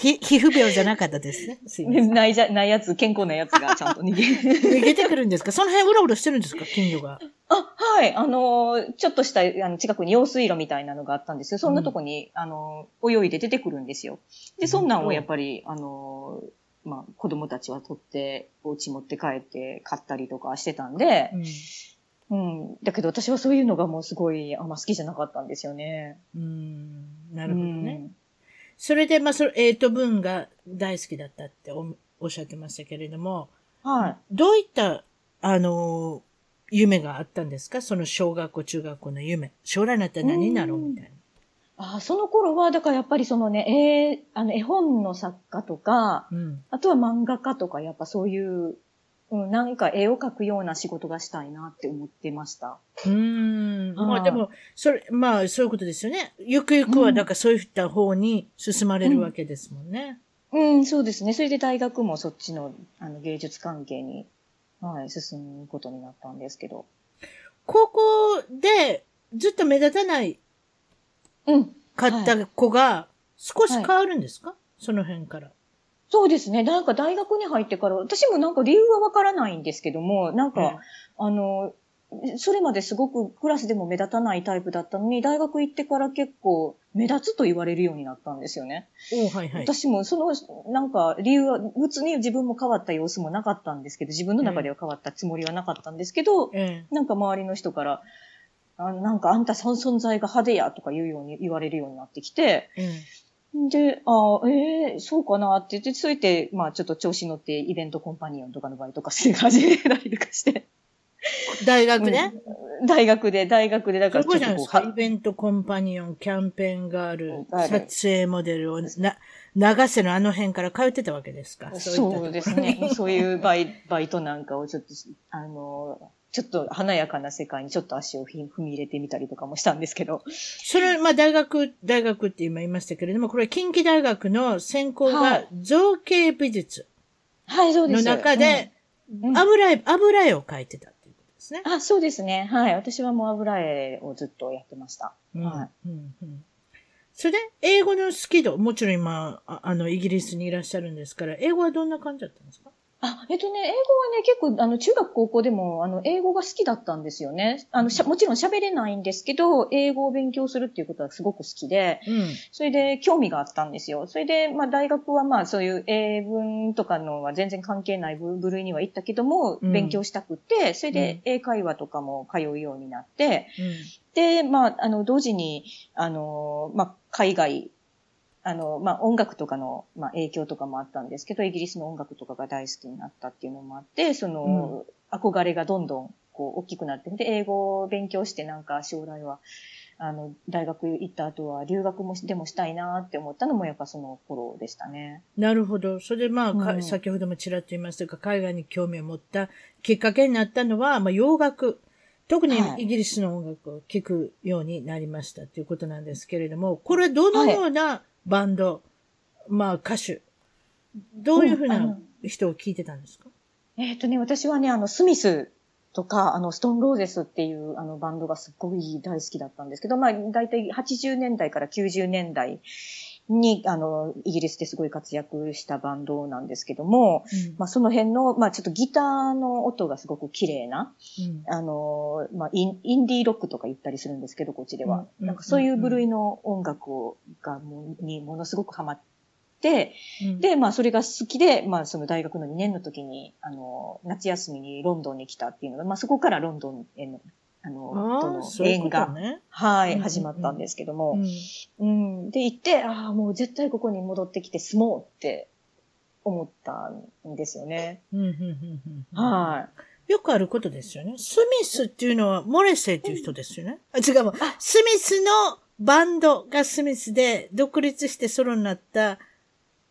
ひ皮膚病じゃなかったですね。すいません。ないじゃ、ないやつ、健康なやつがちゃんと逃げ 逃げてくるんですか？その辺うろうろしてるんですか？金魚が。あ、はい。あのー、ちょっとした、あの、近くに用水路みたいなのがあったんですよ。そんなとこに、あのー、泳いで出てくるんですよ。で、そんなんをやっぱり、あのー、まあ、子供たちは取って、お家持って帰って買ったりとかしてたんで、うん。うん。だけど私はそういうのがもうすごい、あんま好きじゃなかったんですよね。うん。なるほどね。うんそれで、まあ、それ、英と文が大好きだったっておおっしゃってましたけれども、はい。どういった、あの、夢があったんですか？その小学校、中学校の夢。将来になったら何になろうみたいな。あその頃は、だからやっぱりそのね、えー、あの、絵本の作家とか、うん。あとは漫画家とか、やっぱそういう、うん、なんか絵を描くような仕事がしたいなって思ってました。うーん。はいまあでも、それ、まあそういうことですよね。ゆくゆくは、うんだからそういった方に進まれるわけですもんね。うん、そうですね。それで大学もそっちの、あの、芸術関係に、はい、進むことになったんですけど。高校でずっと目立たないうん。かった子が少し変わるんですか、その辺から。そうですね。なんか大学に入ってから、私もなんか理由はわからないんですけども、なんか、あの、それまですごくクラスでも目立たないタイプだったのに、大学行ってから結構目立つと言われるようになったんですよね。おはいはい。私もその、なんか理由は、別に自分も変わった様子もなかったんですけど、自分の中では変わったつもりはなかったんですけど、ええなんか周りの人から、あなんかあんたその存在が派手やとか言うように言われるようになってきて、えで、あええそうかなって言って、そうやって、まあちょっと調子乗ってイベントコンパニオンとかのバイトとかして始めたりとかして。え大学で、大学で、大学で、だからすごいじゃないですか。イはベントコンパニオン、キャンペーンガール、撮影モデルをな、長瀬のあの辺から通ってたわけですか？そうですね。そういうバイバイトなんかをちょっと、あの、ちょっと華やかな世界にちょっと足を踏み入れてみたりとかもしたんですけど。それ、まあ大学、大学って今言いましたけれども、これは近畿大学の専攻はがい造形美術はい、そうです。の中で、油絵、油絵を描いてたっていうことですね。あ、そうですね。はい。私はもう油絵をずっとやってました。うんはうんうんそれで、英語のスキル、もちろん今、ああの、イギリスにいらっしゃるんですから、英語はどんな感じだったんですか？あ、えっとね、英語はね、結構、あの、中学高校でも、あの、英語が好きだったんですよね。あの、しゃもちろん喋れないんですけど、英語を勉強するっていうことはすごく好きで、うん。それで興味があったんですよ。それで、まあ大学はまあそういう英文とかのは全然関係ない部部類には行ったけども、うん勉強したくて、それでうん英会話とかも通うようになって、うん。で、まあ、あの、同時に、あの、まあ、海外、あの、まあ、音楽とかの、まあ、影響とかもあったんですけど、イギリスの音楽とかが大好きになったっていうのもあって、その、憧れがどんどん、こう、大きくなって、で、英語を勉強して、なんか、将来は、あの、大学行った後は、留学もし、でもしたいなって思ったのも、やっぱその頃でしたね。なるほど。それでまあ、かうん先ほどもちらっと言いましたが、海外に興味を持ったきっかけになったのは、まあ、洋楽。特にはいイギリスの音楽を聴くようになりましたということなんですけれども、これはどのようなバンド、まあ歌手、どういうふうな人を聴いてたんですか、えっ、とね、私はね、あの、スミスとか、あの、ストーンローゼスっていうあのバンドがすっごい大好きだったんですけど、まあ、大体80年代から90年代に、あの、イギリスですごい活躍したバンドなんですけども、まあ、その辺の、まあ、ちょっとギターの音がすごく綺麗な、うん。あの、まあイン、インディーロックとか言ったりするんですけど、こっちでは。うん。なんかそういう部類の音楽を、がもう、にものすごくハマって、うん、で、まあ、それが好きで、まあ、その大学の2年の時に、あの、夏休みにロンドンに来たっていうのが、まあ、そこからロンドンへの、あの、あとの縁が、とね。はい、うん始まったんですけども、うんうん。で、行って、ああ、もう絶対ここに戻ってきて住もうって思ったんですよね。うんうんうんうんはよくあることですよね。スミスっていうのはモレセっていう人ですよね。あ、違うわスミスのバンドがスミスで独立してソロになった、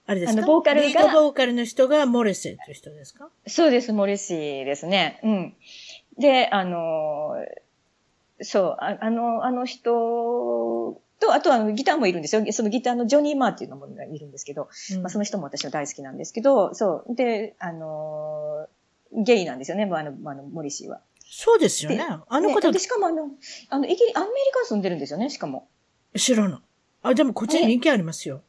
あれですか？あのボーカルがリードボーカルの人がモレセっていう人ですか？い。そうです、モリシーですね。うん。で、あのーそう、ああの、あの人と、あとあのギターもいるんですよ。そのギターのジョニー・マーっていうのもいるんですけど、うんまあ、その人も私は大好きなんですけど、そう。で、あのーゲイなんですよね、あの、あのモリシーは。そうですよね。あの方ねで、しかもあの、あの、イギリアメリカに住んでるんですよね、しかも。知らない。あ、でもこっちに人気ありますよ。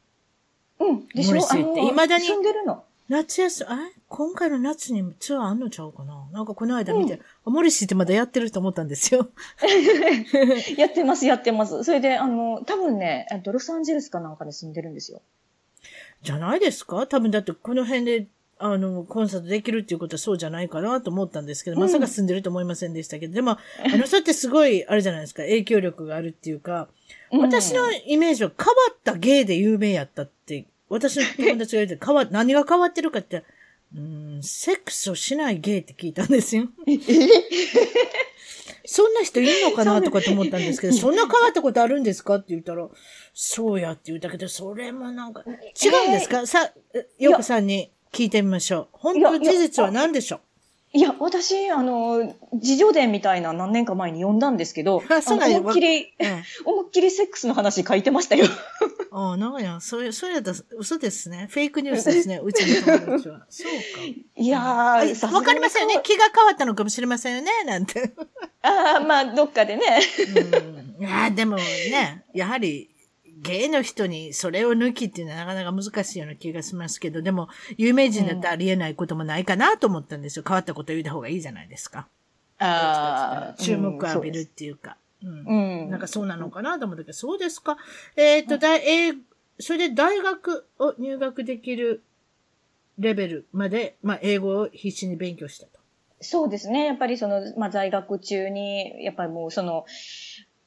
うん。でしょ？モリシーってあの未だに住んでるの。夏休み、あれ？今回の夏にツアーあんのちゃうかな？なんかこの間見て、あモリシーってまだやってると思ったんですよ。やってます、やってます。それで、あの、多分ね、えっとロサンゼルスかなんかに住んでるんですよ。じゃないですか？多分だってこの辺で、あの、コンサートできるっていうことはそうじゃないかなと思ったんですけど、まさか住んでると思いませんでしたけど、でも、あの人ってすごい、あれじゃないですか、影響力があるっていうか、私のイメージは変わった芸で有名やったって、私の友達が言って、変わ、何が変わってるかって、うーん、セックスをしない芸って聞いたんですよ。そんな人いるのかなとかと思ったんですけど、そんな変わったことあるんですかって言ったら、そうやって言ったけど、それもなんか、違うんですか、さ、ようこさんに聞いてみましょう。本当事実は何でしょう？いや、私、あの、自叙伝みたいな何年か前に読んだんですけど、あそうな思いっきり、ええ 思いっきりセックスの話書いてましたよ。ああ、なんや、そういう、そうやったら嘘ですね。フェイクニュースですね、うちの友達は。そうか。いやはいー、わかりませんよね。気が変わったのかもしれませんよね、なんて。ああ、まあ、どっかでね。うん、いや、でもね、やはり、芸の人にそれを抜きっていうのはなかなか難しいような気がしますけど、でも、有名人だったらありえないこともないかなと思ったんですよ。変わったこと言った方がいいじゃないですか。ああ、注目を浴びるっうんていうか。うんそうですうん。なんかそうなのかなと思ったけど、そうですか。えっ、と、だえーそれで大学を入学できるレベルまで、まあ、英語を必死に勉強したと。そうですね。やっぱりその、まあ、在学中に、やっぱりもうその、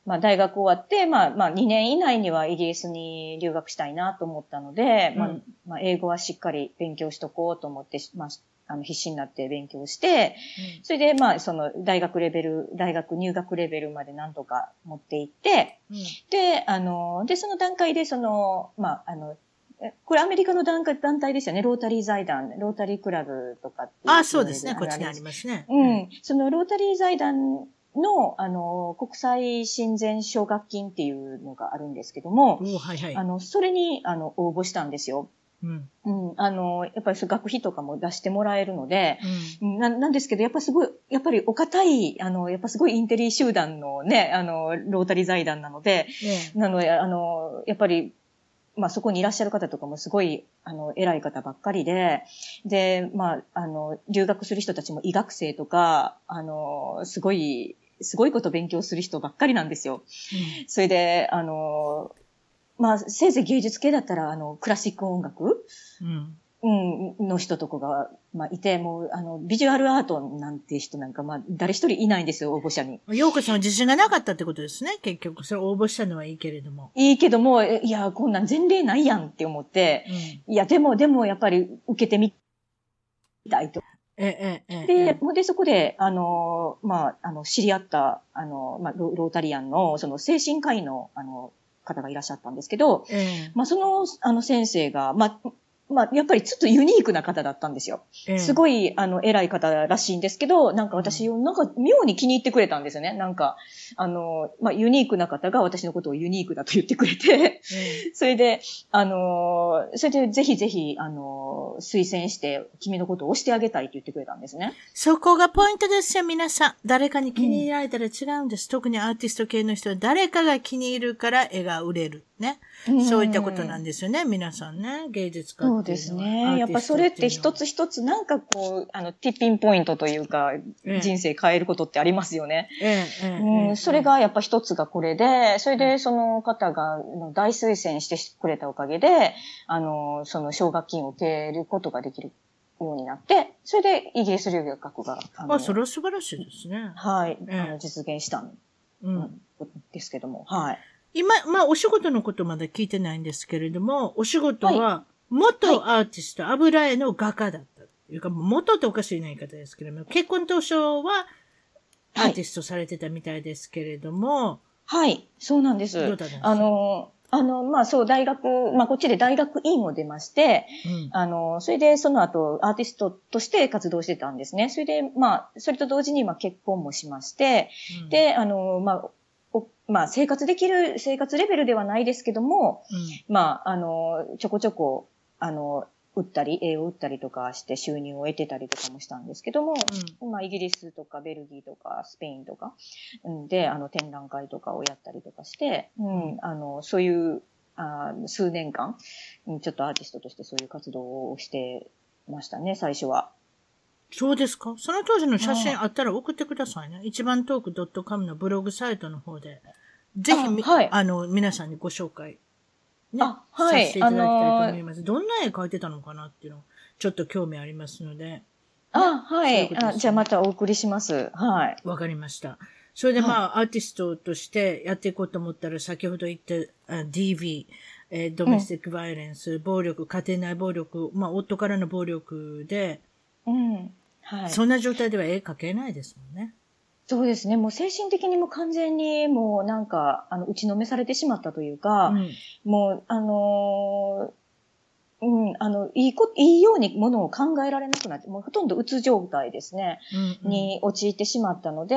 まあ、大学終わって、まあ、まあ、2年以内にはイギリスに留学したいなと思ったので、まあうん、まあ、英語はしっかり勉強しとこうと思って、まあ、あの、必死になって勉強して、それで、まあ、その、大学レベル、大学入学レベルまでなんとか持っていって、うんで、あの、で、その段階で、その、まあ、あの、えこれアメリカの団体団体ですよね？ロータリー財団、ロータリークラブとかっていあ、そうですね。こっちにありりますね。うん。そのロータリー財団の、あの、国際親善奨学金っていうのがあるんですけども、おはいはい。あの、それに、あの、応募したんですよ。うん。うん。あの、やっぱり学費とかも出してもらえるので、うんななんですけど、やっぱすごい、やっぱりお堅い、あの、やっぱすごいインテリ集団のね、あの、ロータリー財団なので、ねなので、あの、やっぱり、まあそこにいらっしゃる方とかもすごい、あの、偉い方ばっかりで、で、まあ、あの、留学する人たちも医学生とか、あの、すごい、すごいこと勉強する人ばっかりなんですよ。それで、あの、まあ、せいぜい芸術系だったら、あの、クラシック音楽うん。うん、の人とかが、まあ、いて、もう、あの、ビジュアルアートなんて人なんか、まあ、誰一人いないんですよ、応募者に。うん。ようこさんは自信がなかったってことですね。結局、それ応募したのはいいけれども。いいけども、えいや、こんなん前例ないやんって思って、うん。いや、でも、でも、やっぱり受けてみたいと。ええ、ええ。で、で、そこで、あの、まあ、あの、知り合った、あの、まあ、ロロータリアンの、その、精神科医の、あの、方がいらっしゃったんですけど、ええまあ、その、あの、先生が、まあ、まあ、やっぱりちょっとユニークな方だったんですよ。ええすごい、あの、偉い方らしいんですけど、なんか私を、なんか妙に気に入ってくれたんですよね。なんか、あの、まあ、ユニークな方が私のことをユニークだと言ってくれて、え それで、あの、それでぜひぜひ、あの、推薦して、君のことを押してあげたいと言ってくれたんですね。そこがポイントですよ、皆さん。誰かに気に入られたら違うんです。特にアーティスト系の人は誰かが気に入るから絵が売れる。ね。そういったことなんですよね、皆さんね。芸術家そうですね。やっぱそれって一。つ一つなんかこう、あの、ティッピンポイントというか、ええ人生変えることってありますよね。うん、それ、がやっぱ一つがこれで、それでその方が大推薦してくれたおかげで、あの、その奨学金を受けることができるようになって、それでイギリス留学が、あまあ、それは素晴らしいですね。はい、ええあの実現したんうん。ですけども、はい。今、まあ、お仕事のことまだ聞いてないんですけれども、お仕事は、元アーティスト、油絵の画家だった。というか、元っておかしいな言い方ですけれども、結婚当初は、アーティストされてたみたいですけれども、はい、そうなんです。どうだったんです？かあの、あの、まあそう、大学、まあこっちで大学院を出まして、うん。あの、それでその後アーティストとして活動してたんですね。それで、まあ、それと同時にまあ結婚もしまして、うん、で、あの、まあ、おまあ生活できる、生活レベルではないですけども、うん、まあ、あの、ちょこちょこ、あの、売ったり、絵を売ったりとかして収入を得てたりとかもしたんですけども、まあ、イギリスとかベルギーとかスペインとかうんで、あの、展覧会とかをやったりとかして、うん、あの、そういう、あ数年間、うんちょっとアーティストとしてそういう活動をしてましたね、最初は。そうですか？その当時の写真あったら送ってくださいね。一番トーク .com のブログサイトの方で、ぜひみ、あはいあの、皆さんにご紹介、ね、あはいさせていただきたいと思います。どんな絵描いてたのかなっていうの、ちょっと興味ありますので、あ、はい。そういうあじゃあまたお送りします。はい。わかりました。それでまあ、アーティストとしてやっていこうと思ったら、先ほど言ったあ DV、えードメスティックバイオレンス、暴力、家庭内暴力、まあ、夫からの暴力で、うん。はい。そんな状態では絵描けないですもんね。そうですね。もう精神的にも完全にもうなんか、あの、打ちのめされてしまったというか、うんもう、あのーうん、あの、いいこ、いいようにものを考えられなくなって、もうほとんどうつ状態ですね、うんに陥ってしまったので、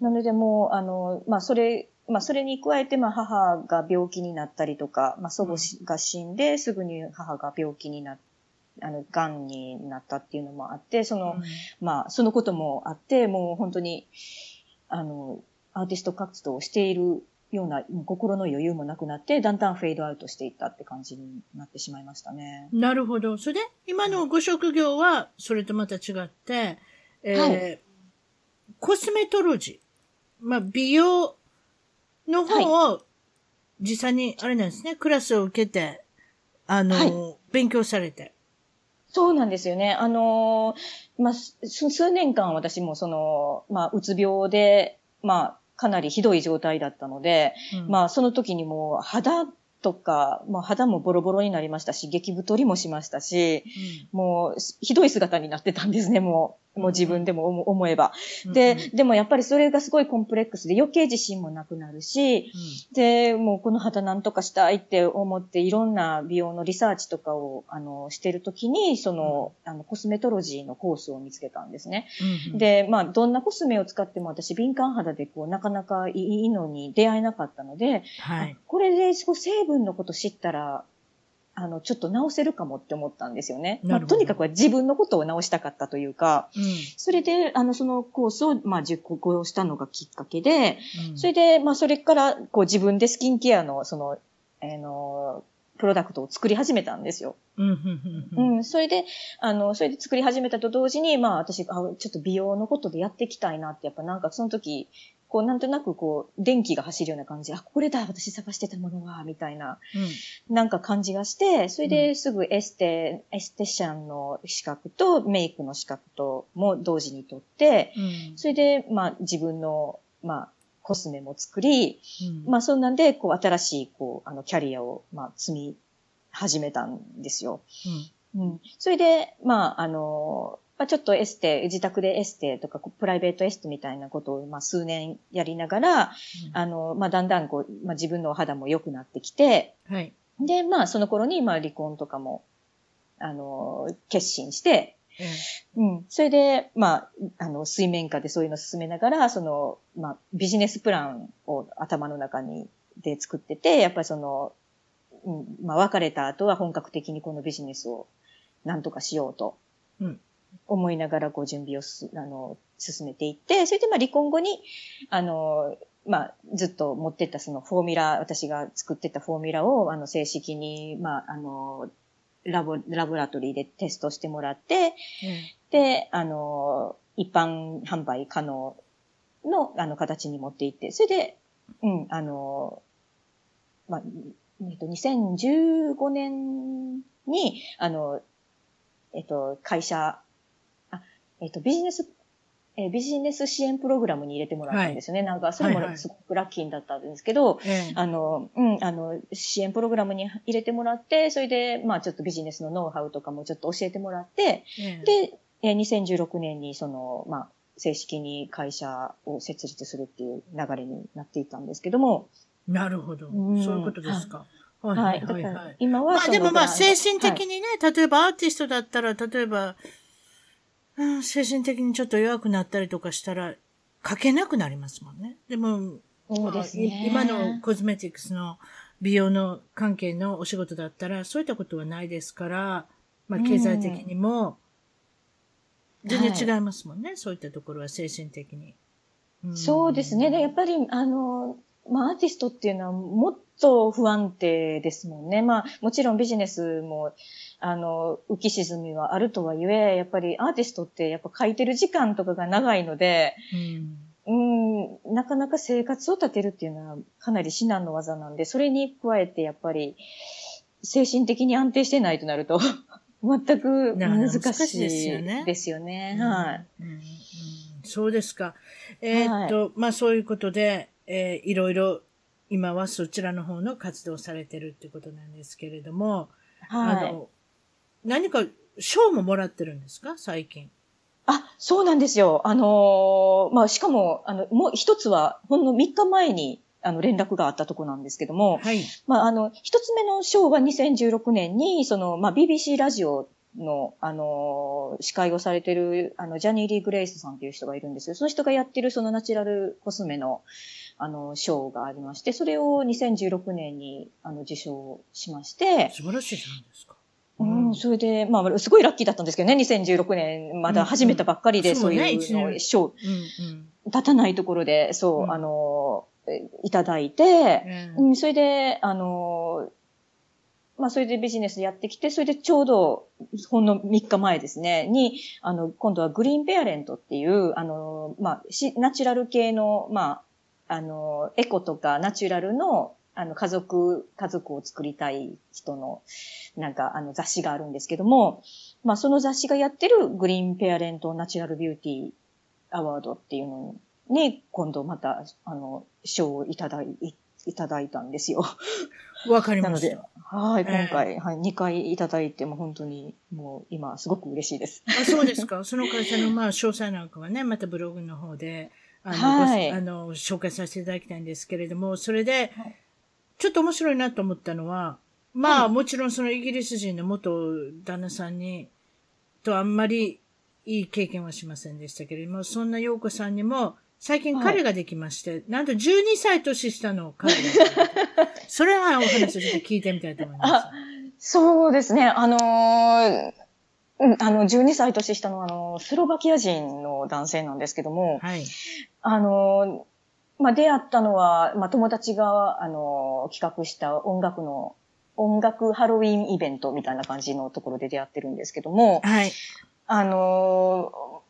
うんなのでもう、あの、まあ、それ、まあ、それに加えて、まあ、母が病気になったりとか、まあ、祖母が死んで、すぐに母が病気になっあの、癌になったっていうのもあって、その、まあ、そのこともあって、もう本当に、あの、アーティスト活動をしているような心の余裕もなくなって、だんだんフェードアウトしていったって感じになってしまいましたね。なるほど。それで、今のご職業は、それとまた違って、えーはいコスメトロジー。まあ、美容の方を、実際に、あれなんですね、クラスを受けて、あの、は勉強されて。そうなんですよね。あのーまあ、す数年間私もその、まあ、うつ病で、まあ、かなりひどい状態だったので、うんまあ、その時にもう肌とか、まあ、肌もボロボロになりましたし、激太りもしましたし、もう、ひどい姿になってたんですね、もう。もう自分でも思思えば。うんでうん、でもやっぱりそれがすごいコンプレックスで余計自信もなくなるし、で、もうこの肌なんとかしたいって思っていろんな美容のリサーチとかを、あの、してるときに、その、あの、コスメトロジーのコースを見つけたんですね。うんうん、で、まあ、どんなコスメを使っても私敏感肌でこう、なかなかいいのに出会えなかったので、はいあ。これで成分のこと知ったら、あの、ちょっと直せるかもって思ったんですよね。まあ、とにかくは自分のことを直したかったというか、うんそれで、あの、そのコースを、まあ、受講したのがきっかけで、うんそれで、まあ、それから、こう、自分でスキンケアの、その、あの、プロダクトを作り始めたんですよ。うんそれで、あの、それで作り始めたと同時に、まあ、私、あちょっと美容のことでやっていきたいなって、やっぱなんかその時、こう、なんとなくこう、電気が走るような感じ。で、あ、これだ、私探してたものは、みたいな、なんか感じがして、それですぐエステ、エステシャンの資格とメイクの資格とも同時に取って、うん。それで、まあ、自分の、まあ、コスメも作り、うん。まあ、そんなんで、こう、新しい、こう、あの、キャリアを、まあ、積み始めたんですよ。うん。それで、まあ、あの、まあ、ちょっとエステ、自宅でエステとか、プライベートエステみたいなことを、まあ、数年やりながら、あの、まあ、だんだん、こう、まあ、自分のお肌も良くなってきて、はい。で、まあ、その頃に、まあ、離婚とかも、あの、決心して、ええうん。それで、まあ、あの、水面下でそういうのを進めながら、その、まあ、ビジネスプランを頭の中に、で作ってて、やっぱりその、うん、まあ、別れた後は本格的にこのビジネスをなんとかしようとうん、思いながら、こう、準備をす、あの、進めていって、それで、まあ、離婚後に、あの、まあ、ずっと持ってったそのフォーミュラ、私が作ってたフォーミュラを、あの、正式に、まあ、あの、ラボ、ラボラトリーでテストしてもらって、えで、あの、一般販売可能の、あの、形に持っていって、それで、うん、あの、まあ、えっと、2015年に、あの、えっと、会社、あ、えっと、ビジネス、えービジネス支援プログラムに入れてもらったんですよね。なんか、それはいはいもすごくラッキーだったんですけど、ええあの、うん、あの、支援プログラムに入れてもらって、それで、まあちょっとビジネスのノウハウとかもちょっと教えてもらって、ええで、えー2016年にその、まあ、正式に会社を設立するっていう流れになっていたんですけども、なるほど。うんそういうことですか。はいは。はいはいはい。今はまあでもまあ精神的にね、例えばアーティストだったら、例えば、うん、精神的にちょっと弱くなったりとかしたら、書けなくなりますもんね。でも、そうですね今のコスメティクスの美容の関係のお仕事だったら、そういったことはないですから、まあ経済的にも、全然違いますもんね、そういったところは精神的に。んそうですね。で、やっぱり、あの、まあ、アーティストっていうのはもっと不安定ですもんね。まあ、もちろんビジネスも、あの、浮き沈みはあるとはいえ、やっぱりアーティストってやっぱ書いてる時間とかが長いので、うんうん、なかなか生活を立てるっていうのはかなり至難の技なんで、それに加えてやっぱり精神的に安定してないとなると、全く難しいですよねですよね。うんはい。うんうんそうですか。えーっと、まあそういうことで、えーいろいろ今はそちらの方の活動をされてるってことなんですけれども、はい。あの、何か賞ももらってるんですか？最近。あ、そうなんですよ。あのーまあ、しかも、あの、もう一つは、ほんの3日前に、あの、連絡があったとこなんですけども、はい。まあ、あの、一つ目の賞は2016年に、その、まあ、BBC ラジオの、あのー司会をされてる、あの、ジャニー・リー・グレイスさんという人がいるんですよ。その人がやってる、そのナチュラルコスメの、あの、賞がありまして、それを2016年に、あの、受賞しまして、素晴らしいじゃないですか。うん、それで、まあ、すごいラッキーだったんですけどね、2016年、まだ始めたばっかりで、うんそうそういう賞。立たないところで、そう、うん。あの、えいただいて、えーうん、それで、あの、まあ、それでビジネスやってきて、それでちょうど、ほんの3日前ですね、に、あの、今度はグリーンペアレントっていう、あの、まあ、しナチュラル系の、まあ、あの、エコとかナチュラルの、あの、家族、家族を作りたい人の、なんか、あの、雑誌があるんですけども、まあ、その雑誌がやってるグリーンペアレントナチュラルビューティーアワードっていうのに、今度また、あの、賞をいただい、いいただいたんですよ。わかりなのでました。、はい、ええ今回、はい、2回いただいても本当に、もう今すごく嬉しいです。あそうですか。その会社の、まあ、詳細なんかはね、またブログの方で、あの、はいごあの紹介させていただきたいんですけれども、それではい、ちょっと面白いなと思ったのは、まあ、はいもちろんそのイギリス人の元旦那さんに、とあんまりいい経験はしませんでしたけれども、そんな陽子さんにも、最近彼ができまして、なんと12歳年下の彼が。それはお話をちょっと聞いてみたいと思います。そうですね、あのーうん、あの、12歳年下のあの、スロバキア人の男性なんですけども、はい。あのーまあ、出会ったのは、まあ、友達が、あのー企画した音楽の、音楽ハロウィンイベントみたいな感じのところで出会ってるんですけども、はい。あのー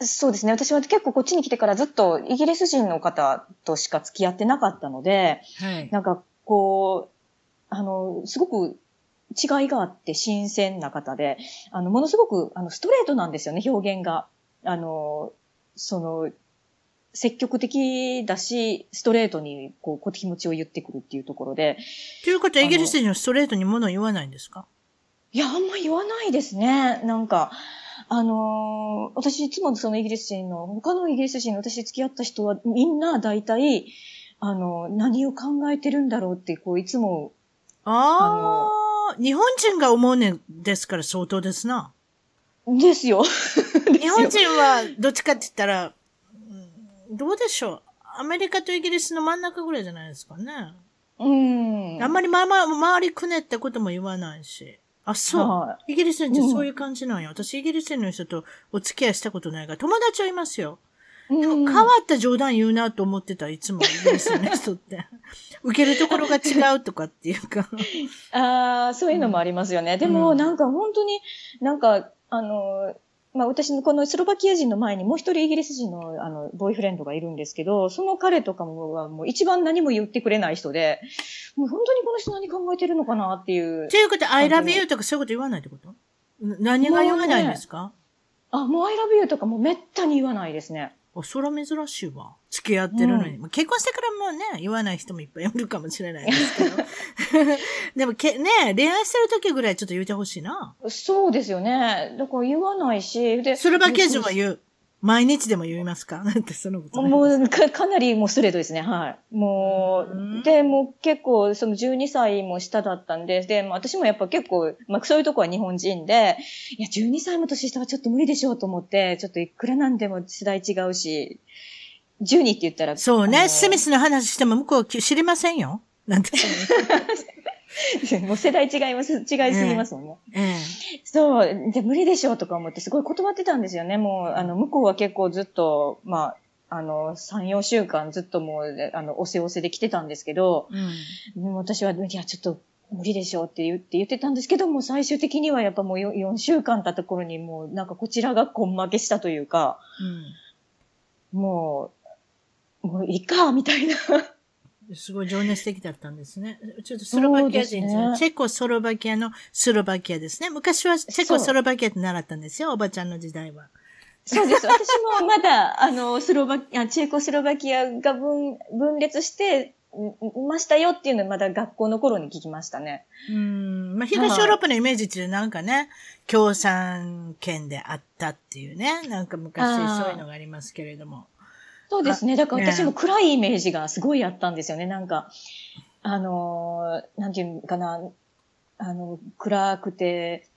そうですね。私は結構こっちに来てからずっとイギリス人の方としか付き合ってなかったので、はい。なんかこう、あの、すごく違いがあって新鮮な方で、あの、ものすごくあのストレートなんですよね、表現が。あの、その、積極的だし、ストレートにこう、こ気持ちを言ってくるっていうところで、ということは、イギリス人のストレートに物を言わないんですか？いや、あんま言わないですね。なんか、あのー私いつもそのイギリス人の、他のイギリス人の私付き合った人はみんな大体、あの、何を考えてるんだろうって、こう、いつも、ああ、日本人が思うねんですから相当ですな。ですよ。日本人はどっちかって言ったら、うんどうでしょう？アメリカとイギリスの真ん中ぐらいじゃないですかね。うん。あんまりまあまあ、周りくねってことも言わないし。あ、そう。はイギリス人ってそういう感じなんや。私、イギリス人の人とお付き合いしたことないから、友達はいますよ。い。でもうん変わった冗談言うなと思ってた、いつもイギリスの人って。受けるところが違うとかっていうか。ああ、そういうのもありますよね。でも、うんなんか本当に、なんか、あの、まあ私のこのスロバキア人の前にもう一人イギリス人のあの、ボーイフレンドがいるんですけど、その彼とかもはもう一番何も言ってくれない人で、もう本当にこの人何考えてるのかなっていうと。いうことは、I love you とかそういうこと言わないってこと？何が言わないんですか、あ、もう I love you とかもうめったに言わないですね。あ、そら珍しいわ。付き合ってるのに。まあ結婚してからもうね、言わない人もいっぱいいるかもしれないですけど。でもけ、ね、恋愛してる時ぐらいちょっと言ってほしいな。そうですよね。だから言わないし、で、スロバキア人は言う。毎日でも言いますか？なんてそのこともうかかなりもうストレートですね。はい。もうんう、で、もう結構その12歳も下だったんで、で、まあ私もやっぱ結構、まあそういうとこは日本人で、いや、12歳も年下はちょっと無理でしょうと思って、ちょっといくらなんでも世代違うし、12って言ったら。あそうね。のスミスの話しても向こう知りませんよ。なんて。もう世代違います、違いすぎますもんね。ええ。そう、で、無理でしょうとか思ってすごい断ってたんですよね。もう、あの、向こうは結構ずっと、まあ、あの、3、4週間ずっともう、あの、おせおせで来てたんですけど、うん。私は、いや、ちょっと無理でしょうって言って言ってたんですけども、最終的にはやっぱもう 4, 4週間経った頃にもう、なんかこちらが根負けしたというか、もう、もういいか、みたいな。うん。すごい情熱的だったんですね。ちょっとスロバキア人ねチェコスロバキアのスロバキアですね。昔はチェコスロバキアって習ったんですよ。おばちゃんの時代は。そうです。私もまだ、あの、スロバキア、チェコスロバキアが分、分裂して、いましたよっていうのはまだ学校の頃に聞きましたね。うん。まあ、東ヨーロッパのイメージってなんかね、共産権であったっていうね。なんか昔そういうのがありますけれども。そうですね。だからね私も暗いイメージがすごいあったんですよね。なんか、あのーなんていうのかな、あの、暗くて、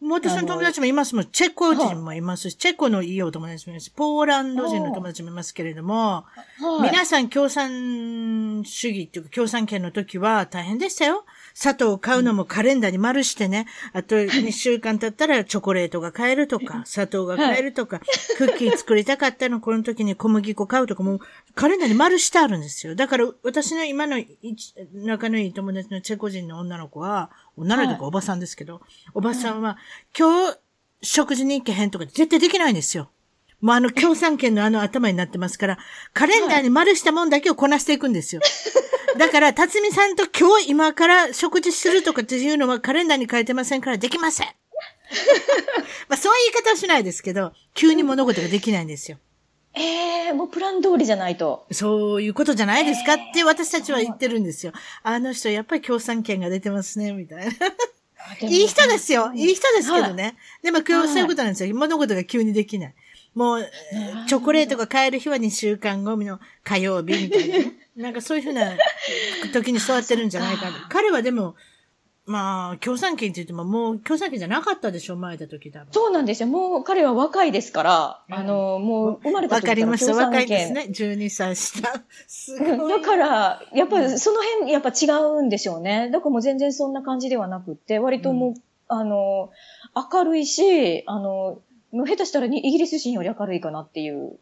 もう私の友達もいますもん。チェコ人もいますし、チェコのいいお友達もいますし、ポーランド人の友達もいますけれども、はい、皆さん共産主義っていうか共産権の時は大変でしたよ。砂糖を買うのもカレンダーに丸してね、あと2週間経ったらチョコレートが買えるとか、砂糖が買えるとか、クッキー作りたかったの、この時に小麦粉買うとかもうカレンダーに丸してあるんですよ。だから私の今の一仲のいい友達のチェコ人の女の子は、女の子とかはいおばさんですけど、おばさんは今日食事に行けへんとか絶対できないんですよ。もうあの共産権のあの頭になってますから、カレンダーに丸したもんだけをこなしていくんですよ。だから、辰巳さんと今日今から食事するとかっていうのはカレンダーに書いてませんからできません。まあそういう言い方はしないですけど、急に物事ができないんですよ。ええもうプラン通りじゃないと。そういうことじゃないですかって私たちは言ってるんですよ。あの人やっぱり共産権が出てますね、みたいな。いい人ですよ。いい人ですけどね。でも今日そういうことなんですよ。物事が急にできない。もう、チョコレートが買える日は2週間後の火曜日みたいなね。なんかそういうふうな時に座ってるんじゃないかと。彼はでも、まあ、共産権って言ってももう共産権じゃなかったでしょ、生まれた時多分。そうなんですよ。もう彼は若いですから、うんあの、もう生まれたわ時かりました。から若いです共産ね。12歳下。す権。ごい。だから、やっぱりその辺、やっぱ違うんでしょうね。だからもう全然そんな感じではなくって、割ともう、あの、明るいし、あの、もう下手したらにイギリス人より明るいかなっていう。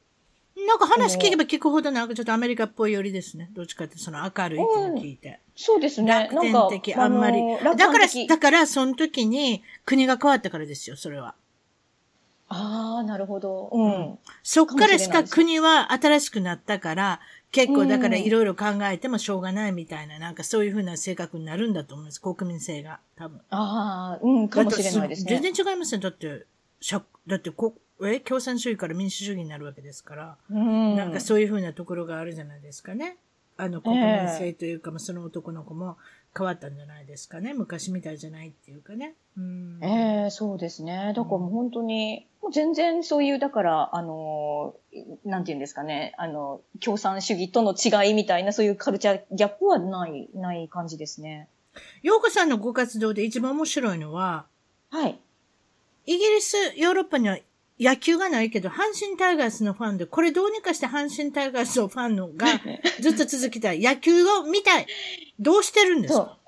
なんか話聞けば聞くほどなんかちょっとアメリカっぽいよりですね。どっちかってその明るいっていうのを聞いて。そうですね。楽天的、あんまりの。だからだからその時に国が変わったからですよ、それは。ああ、なるほど。うん。そっからしか国は新しくなったから、結構だからうんいろいろ考えてもしょうがないみたいな、なんかそういうふうな性格になるんだと思います。国民性が、多分。ああ、うん、かもしれないですね。全然違いますね。だって、だってこ、え共産主義から民主主義になるわけですから。うん。なんかそういうふうなところがあるじゃないですかね。あの国民性というか、まあその男の子も変わったんじゃないですかね。昔みたいじゃないっていうかね。うん。ええそうですね。だからもう本当に、もう全然そういう、だから、あの、なんていうんですかね、あの、共産主義との違いみたいな、そういうカルチャーギャップはない、ない感じですね。洋子さんのご活動で一番面白いのは、はい。イギリス、ヨーロッパには野球がないけど、阪神タイガースのファンで、これどうにかして阪神タイガースのファンのが ずっと続きたい。野球を見たい。どうしてるんですそうか。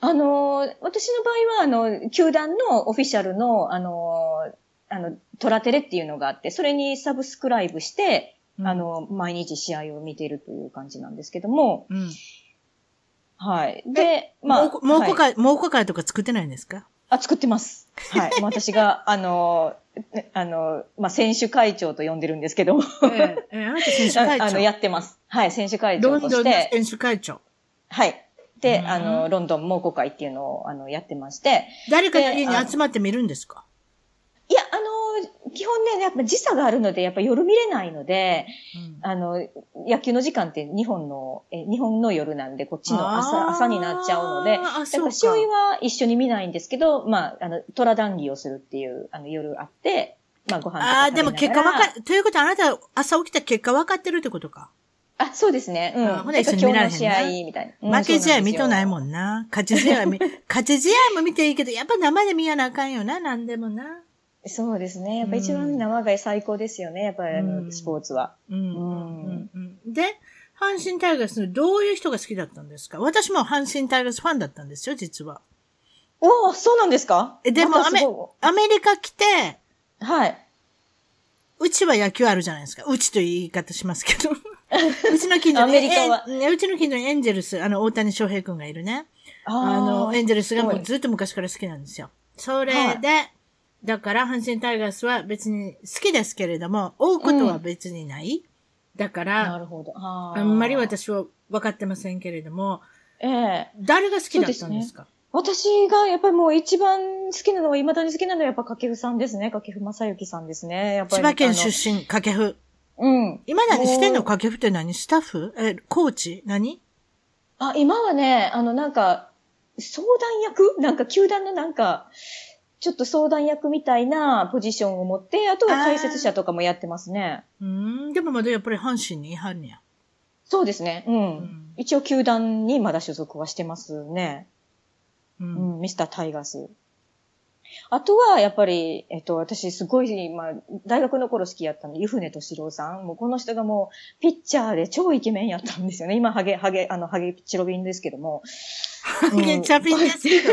あの、私の場合は、あの、球団のオフィシャルの、あの、あの、トラテレっていうのがあって、それにサブスクライブして、うんあ、の、毎日試合を見ているという感じなんですけども、うん。はい。で、まあ、もう、もうはいとか作ってないんですか？あ、作ってます。はい。私が、あの、あの、まあ、選手会長と呼んでるんですけども、ええ、ええ、あなた選手会長。あの、やってます。はい、選手会ロンドンの長として、選手会長。はい。で、うんあの、ロンドン猛虎会っていうのを、あの、やってまして、誰かの家に集まってみるんですか？いや、あの、基本ね、やっぱ時差があるので、やっぱ夜見れないので、うんあの、野球の時間って日本の、え日本の夜なんで、こっちの朝、朝になっちゃうので、あだかから周囲は一緒に見ないんですけど、まあ、あの、虎談義をするっていう、あの、夜あって、まあ、ご飯とかああ、でも結果わか、ということはあなた朝起きた結果分かってるってことか。あ、そうですね。うん。あほな一緒に見られへんな今日の試合、みたいな。うん負け試合見とないん。もんな。勝ち試合見、勝ち試合も見ていいけど、やっぱ生で見やなあかんよな、なんでもな。そうですね。やっぱ一番生が最高ですよね。やっぱりあの、うんスポーツは。うん。で、阪神タイガースのどういう人が好きだったんですか？私も阪神タイガースファンだったんですよ、実は。おお、そうなんですか？えでもまたすごアメリカ来て、いはい。うちは野球あるじゃないですか。うちという言い方しますけど。うちの近所アメリカはええうちの近所にエンジェルス、あの、大谷翔平君がいるね。あの、エンジェルスがもうずっと昔から好きなんですよ。それで、だから阪神タイガースは別に好きですけれども、追うことは別にない。だかなら、るほど。あんまり。私は分かってませんけれども、ええ誰が好きだったんですか？私がやっぱりもう一番好きなのは、未だに好きなのはやっぱ掛布さんですね。掛布正幸さんですね。やっぱり。千葉県出身、掛布。うん。今何してんの？掛布って何？スタッフ？え、コーチ？何？あ、今はね、あの、なんか、相談役？なんか、球団のなんか、ちょっと相談役みたいなポジションを持って、あとは解説者とかもやってますね。うーん、でもまだやっぱり阪神にいはんねや。そうですね。うん。ん一応、球団にまだ所属はしてますね。う。うんん、ミスタータイガース。あとは、やっぱり、えっと、私、すごい、まあ、大学の頃好きやったんで、湯船敏郎さん。もう、この人がもう、ピッチャーで超イケメンやったんですよね。今、ハゲ、ハゲ、あの、ハゲチロビンですけども。ハゲチャピンですけど？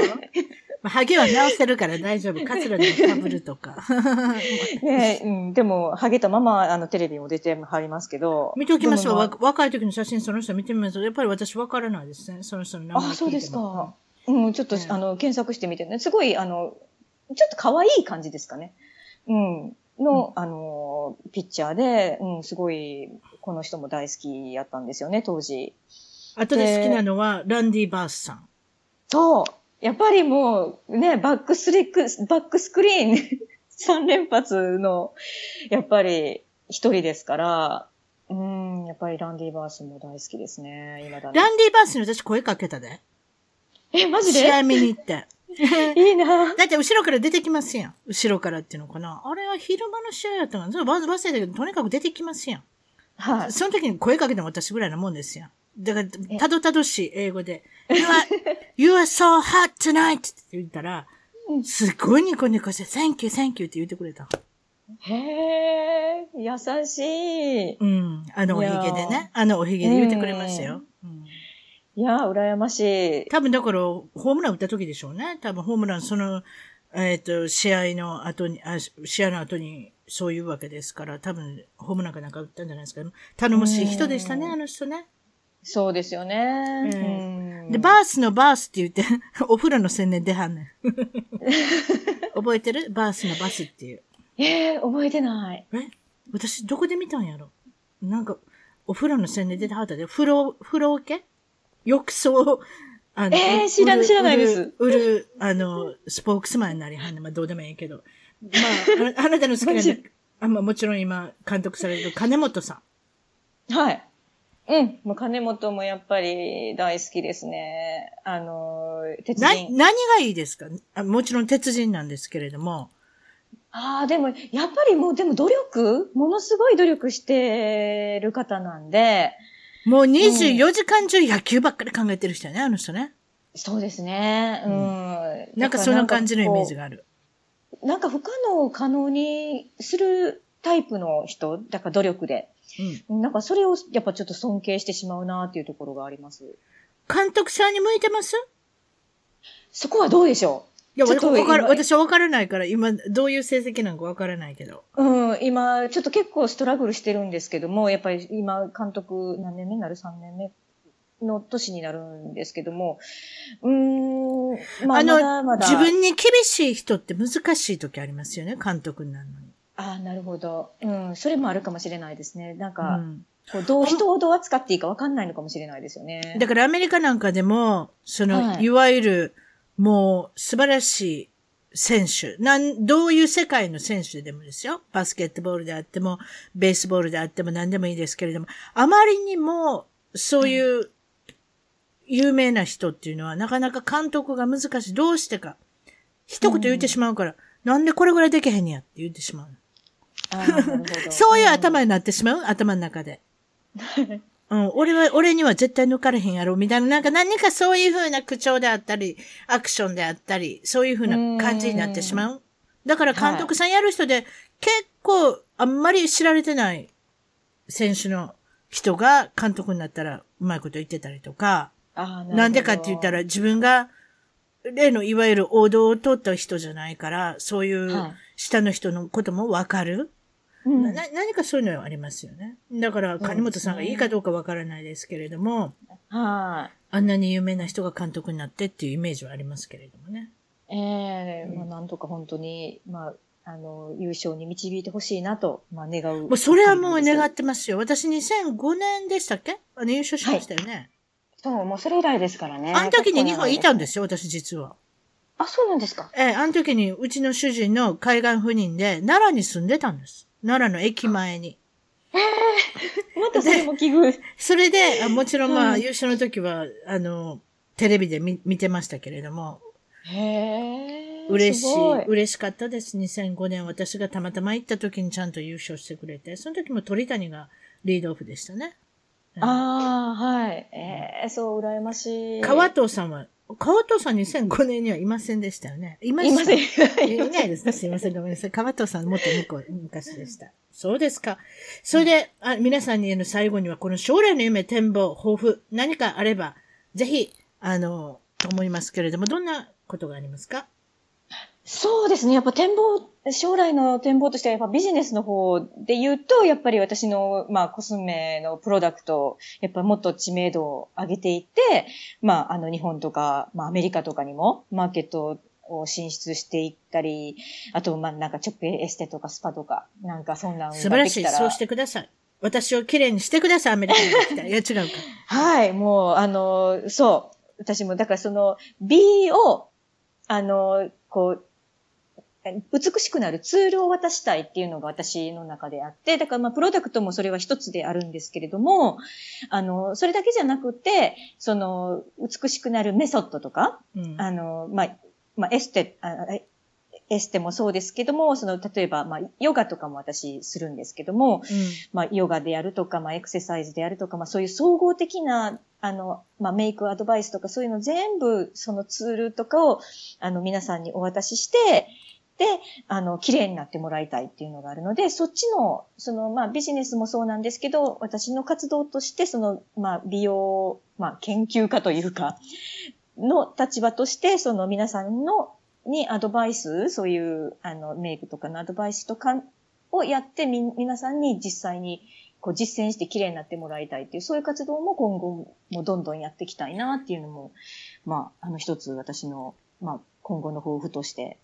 まあハゲは直せるから大丈夫。カツラでも被るとか。ねうん、でも、ハゲたまま、あの、テレビも出てはりますけど。見ておきましょう。若い時の写真、その人見てみますと、やっぱり私わからないですね。その人の名前。あ、そうですか。うん、ちょっと、うんあの、検索してみてね。すごい、あの、ちょっと可愛い感じですかね。うん。の、あの、ピッチャーで、うん、すごい、この人も大好きやったんですよね、当時。あとで好きなのは、ランディ・バースさん。そう。やっぱりもう、ね、バックスリック、バックスクリーン 3連発の、やっぱり一人ですから、うん、やっぱりランディ・バースも大好きですね、今だね。ランディ・バースに私声かけたで。え、マジで？試合見に行って。いいなだって後ろから出てきますやん。後ろからっていうのかな。あれは昼間の試合やったかな。それ忘れたけど、とにかく出てきますやん。はい。その時に声かけたの私ぐらいなもんですよ。だから、たどたどしい英語で、You are, you are so hot tonight! って言ったらう、んすごいニコニコして、Thank you, thank you って言ってくれた。へえ、優しい。うん。あのおひげでね。あのおひげで言ってくれましたよ。うんいやー、羨ましい。多分だから、ホームラン打った時でしょうね。多分ホームラン、その、えっ、と、試合の後に、あ、試合の後に、そういうわけですから、多分、ホームランかなんか打ったんじゃないですか。頼もしい人でしたね、うんあの人ね。そうですよね。えうんで、バースのバースって言って、お風呂の宣伝出はんねん。覚えてる？バースのバスっていう。えー、覚えてない。え？私、どこで見たんやろ？なんか、お風呂の宣伝出てはったで、風呂、風呂桶？浴槽、あの、えー知ら売る知らないです売る、あの、スポークスマンになりはんねん。まあ、どうでもいいけど。まあ、ああなたの好きな、あまあ、もちろん今、監督される金本さん。はい。うん。もう金本もやっぱり大好きですね。あのー、鉄な、人。何がいいですか？あもちろん鉄人なんですけれども。ああ、でも、やっぱりもう、でも努力？ものすごい努力してる方なんで、もう24時間中野球ばっかり考えてる人やね、あの人ね。そうですね。うん。なんかそんな感じのイメージが。がある。なんか不可能を可能にするタイプの人、だから努力で。うん。なんかそれをやっぱちょっと尊敬してしまうなっていうところがあります。監督さんに向いてます？そこはどうでしょいや、かる今私は分からないから、今、どういう成績なのか分からないけど。ううん、今、ちょっと結構ストラグルしてるんですけども、やっぱり今、監督何年目になる ?3 年目の年になるんですけども、うーん、まあ、あのまだまだ。自分に厳しい人って難しい時ありますよね、監督になるのに。ああ、なるほど。うん、それもあるかもしれないですね。なんうか、ん、こうどう、人をどう扱っていいか分かんないのかもしれないですよね。だからアメリカなんかでも、その、はいい、わゆる、もう素晴らしい選手。なん、どういう世界の選手でもですよ。バスケットボールであっても、ベースボールであっても何でもいいですけれども、あまりにも、そういう有名な人っていうのは、なかなか監督が難しい。どうしてか。一言言ってしまうから、うん、なんでこれぐらいできへんやって言ってしまう。そういう頭になってしまう、頭の中で。うん、俺は、俺には絶対抜かれへんやろ、みたいな、なんか何かそういう風な口調であったり、アクションであったり、そういう風な感じになってしまう？だから監督さんやる人で、はい、結構、あんまり知られてない選手の人が監督になったら、うまいこと言ってたりとか、なんでかって言ったら、自分が、例のいわゆる王道を取った人じゃないから、そういう下の人のこともわかる。うん、な何かそういうのはありますよね。だから、金本さんがいいかどうかわからないですけれども、はい、あんなに有名な人が監督になってっていうイメージはありますけれどもね。ええーうん、まあ、なんとか本当に、まあ、あの、優勝に導いてほしいなと、まあ、願う。もうそれはもう願ってますよ。私2005年でしたっけ？あの、優勝しましたよね。はい、そう、もうそれ以来ですからね。あの時に日本いたんですよ、私実は。あ、そうなんですかええ、あの時にうちの主人の海岸赴任で奈良に住んでたんです。奈良の駅前に。ええー、またそれも奇遇。それで、もちろんまあ、優勝の時は、あの、テレビで見見てましたけれども。へえ。嬉しい嬉しかったです。2005年私がたまたま行った時にちゃんと優勝してくれて、その時も鳥谷がリードオフでしたね。ああ、はい。ええー、そう、羨ましい。川藤さんは川藤さん2005年にはいませんでしたよね。いま。いません。いないですね。すいません。ごめんなさい。川藤さんもっと向こう、昔でした。そうですか。それで、あ皆さんにの最後には、この将来の夢、展望、抱負、何かあれば、ぜひ、あの、と思いますけれども、どんなことがありますか？そうですね。やっぱ展望、将来の展望としてはやっぱビジネスの方で言うと、やっぱり私の、まあ、コスメのプロダクト、やっぱもっと知名度を上げていって、まあ、あの、日本とか、まあ、アメリカとかにも、マーケットを進出していったり、あと、まあ、なんか、直営エステとかスパとか、なんかそんな素晴らしい。そうしてください。私を綺麗にしてください、アメリカに来たら。いや、違うか。はい、もう、あの、そう。私も、だからその、B を、あの、こう、美しくなるツールを渡したいっていうのが私の中であって、だからまあプロダクトもそれは一つであるんですけれども、あの、それだけじゃなくて、その、美しくなるメソッドとか、うん、あの、まあ、まあ、エステ、エステもそうですけども、その、例えば、まあ、ヨガとかも私するんですけども、うん、まあ、ヨガでやるとか、まあ、エクササイズでやるとか、まあ、そういう総合的な、あの、まあ、メイクアドバイスとか、そういうの全部、そのツールとかを、あの、皆さんにお渡しして、で、あの、綺麗になってもらいたいっていうのがあるので、そっちの、その、まあ、ビジネスもそうなんですけど、私の活動として、その、まあ、美容、まあ、研究家というか、の立場として、その皆さんの、にアドバイス、そういう、あの、メイクとかのアドバイスとかをやって、み、皆さんに実際に、こう実践して綺麗になってもらいたいっていう、そういう活動も今後もどんどんやっていきたいなっていうのも、まあ、あの一つ私の、まあ、今後の抱負として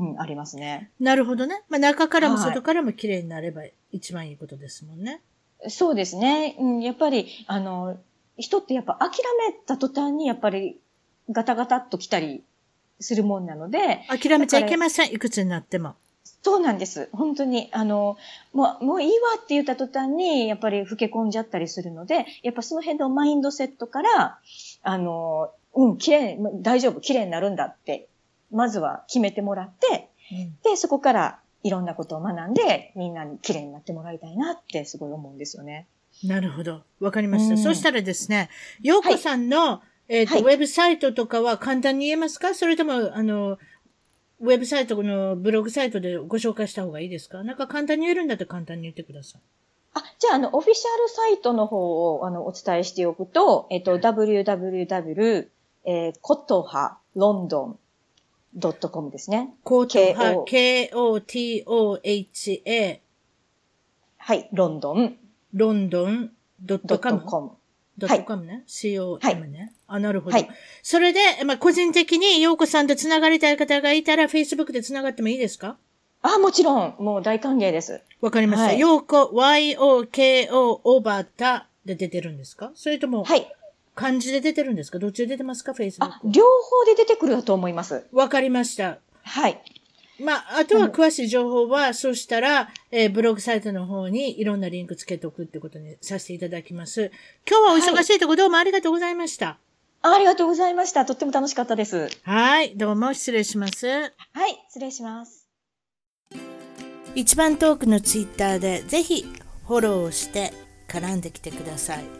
うん、ありますね。なるほどね。まあ、中からも外からも綺麗になれば一番いいことですもんね。はい、そうですね。うん、やっぱり、あの、人ってやっぱ諦めた途端にやっぱりガタガタっと来たりするもんなので。諦めちゃいけません。いくつになっても。そうなんです。本当に。あの、もう、もういいわって言った途端に、やっぱり老け込んじゃったりするので、やっぱその辺のマインドセットから、あの、うん、綺麗、大丈夫、綺麗になるんだってまずは決めてもらって、うん、で、そこからいろんなことを学んで、みんなに綺麗になってもらいたいなってすごい思うんですよね。なるほど。わかりました。うん、そしたらですね、ようこさんの、はい、えっ、ー、と、はい、ウェブサイトとかは簡単に言えますか？それとも、あの、ウェブサイトのブログサイトでご紹介した方がいいですか？なんか簡単に言えるんだったら簡単に言ってください。あ、じゃあ、あの、オフィシャルサイトの方を、あの、お伝えしておくと、えっ、と、www、えー、コトハ、ロンドン、ドットコムですね。K-O-T-O-H-A。はい、ロンドン。ロンドン、ドットコム。ドットコムね。C-O-M ね。はい、あ、なるほど。はい。それで、まあ、個人的に、ようこさんと繋がりたい方がいたら、Facebook で繋がってもいいですか？あ、もちろん。もう大歓迎です。わかりました。ようこ、Y-O-K-O、オバタで出てるんですか？それとも、はい。漢字で出てるんですか？どっちで出てますか？フェイスブック。両方で出てくると思います。わかりました。はい。まあ、あとは詳しい情報は、そうしたら、えーブログサイトの方にいろんなリンクつけておくってことにさせていただきます。今日はお忙しいところどうもありがとうございました。あありがとうございました。とっても楽しかったです。はい、どうも失礼します。はい、失礼します。一番トークのツイッターでぜひフォローをして絡んできてください。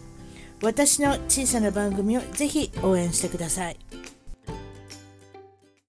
私の小さな番組をぜひ応援してください。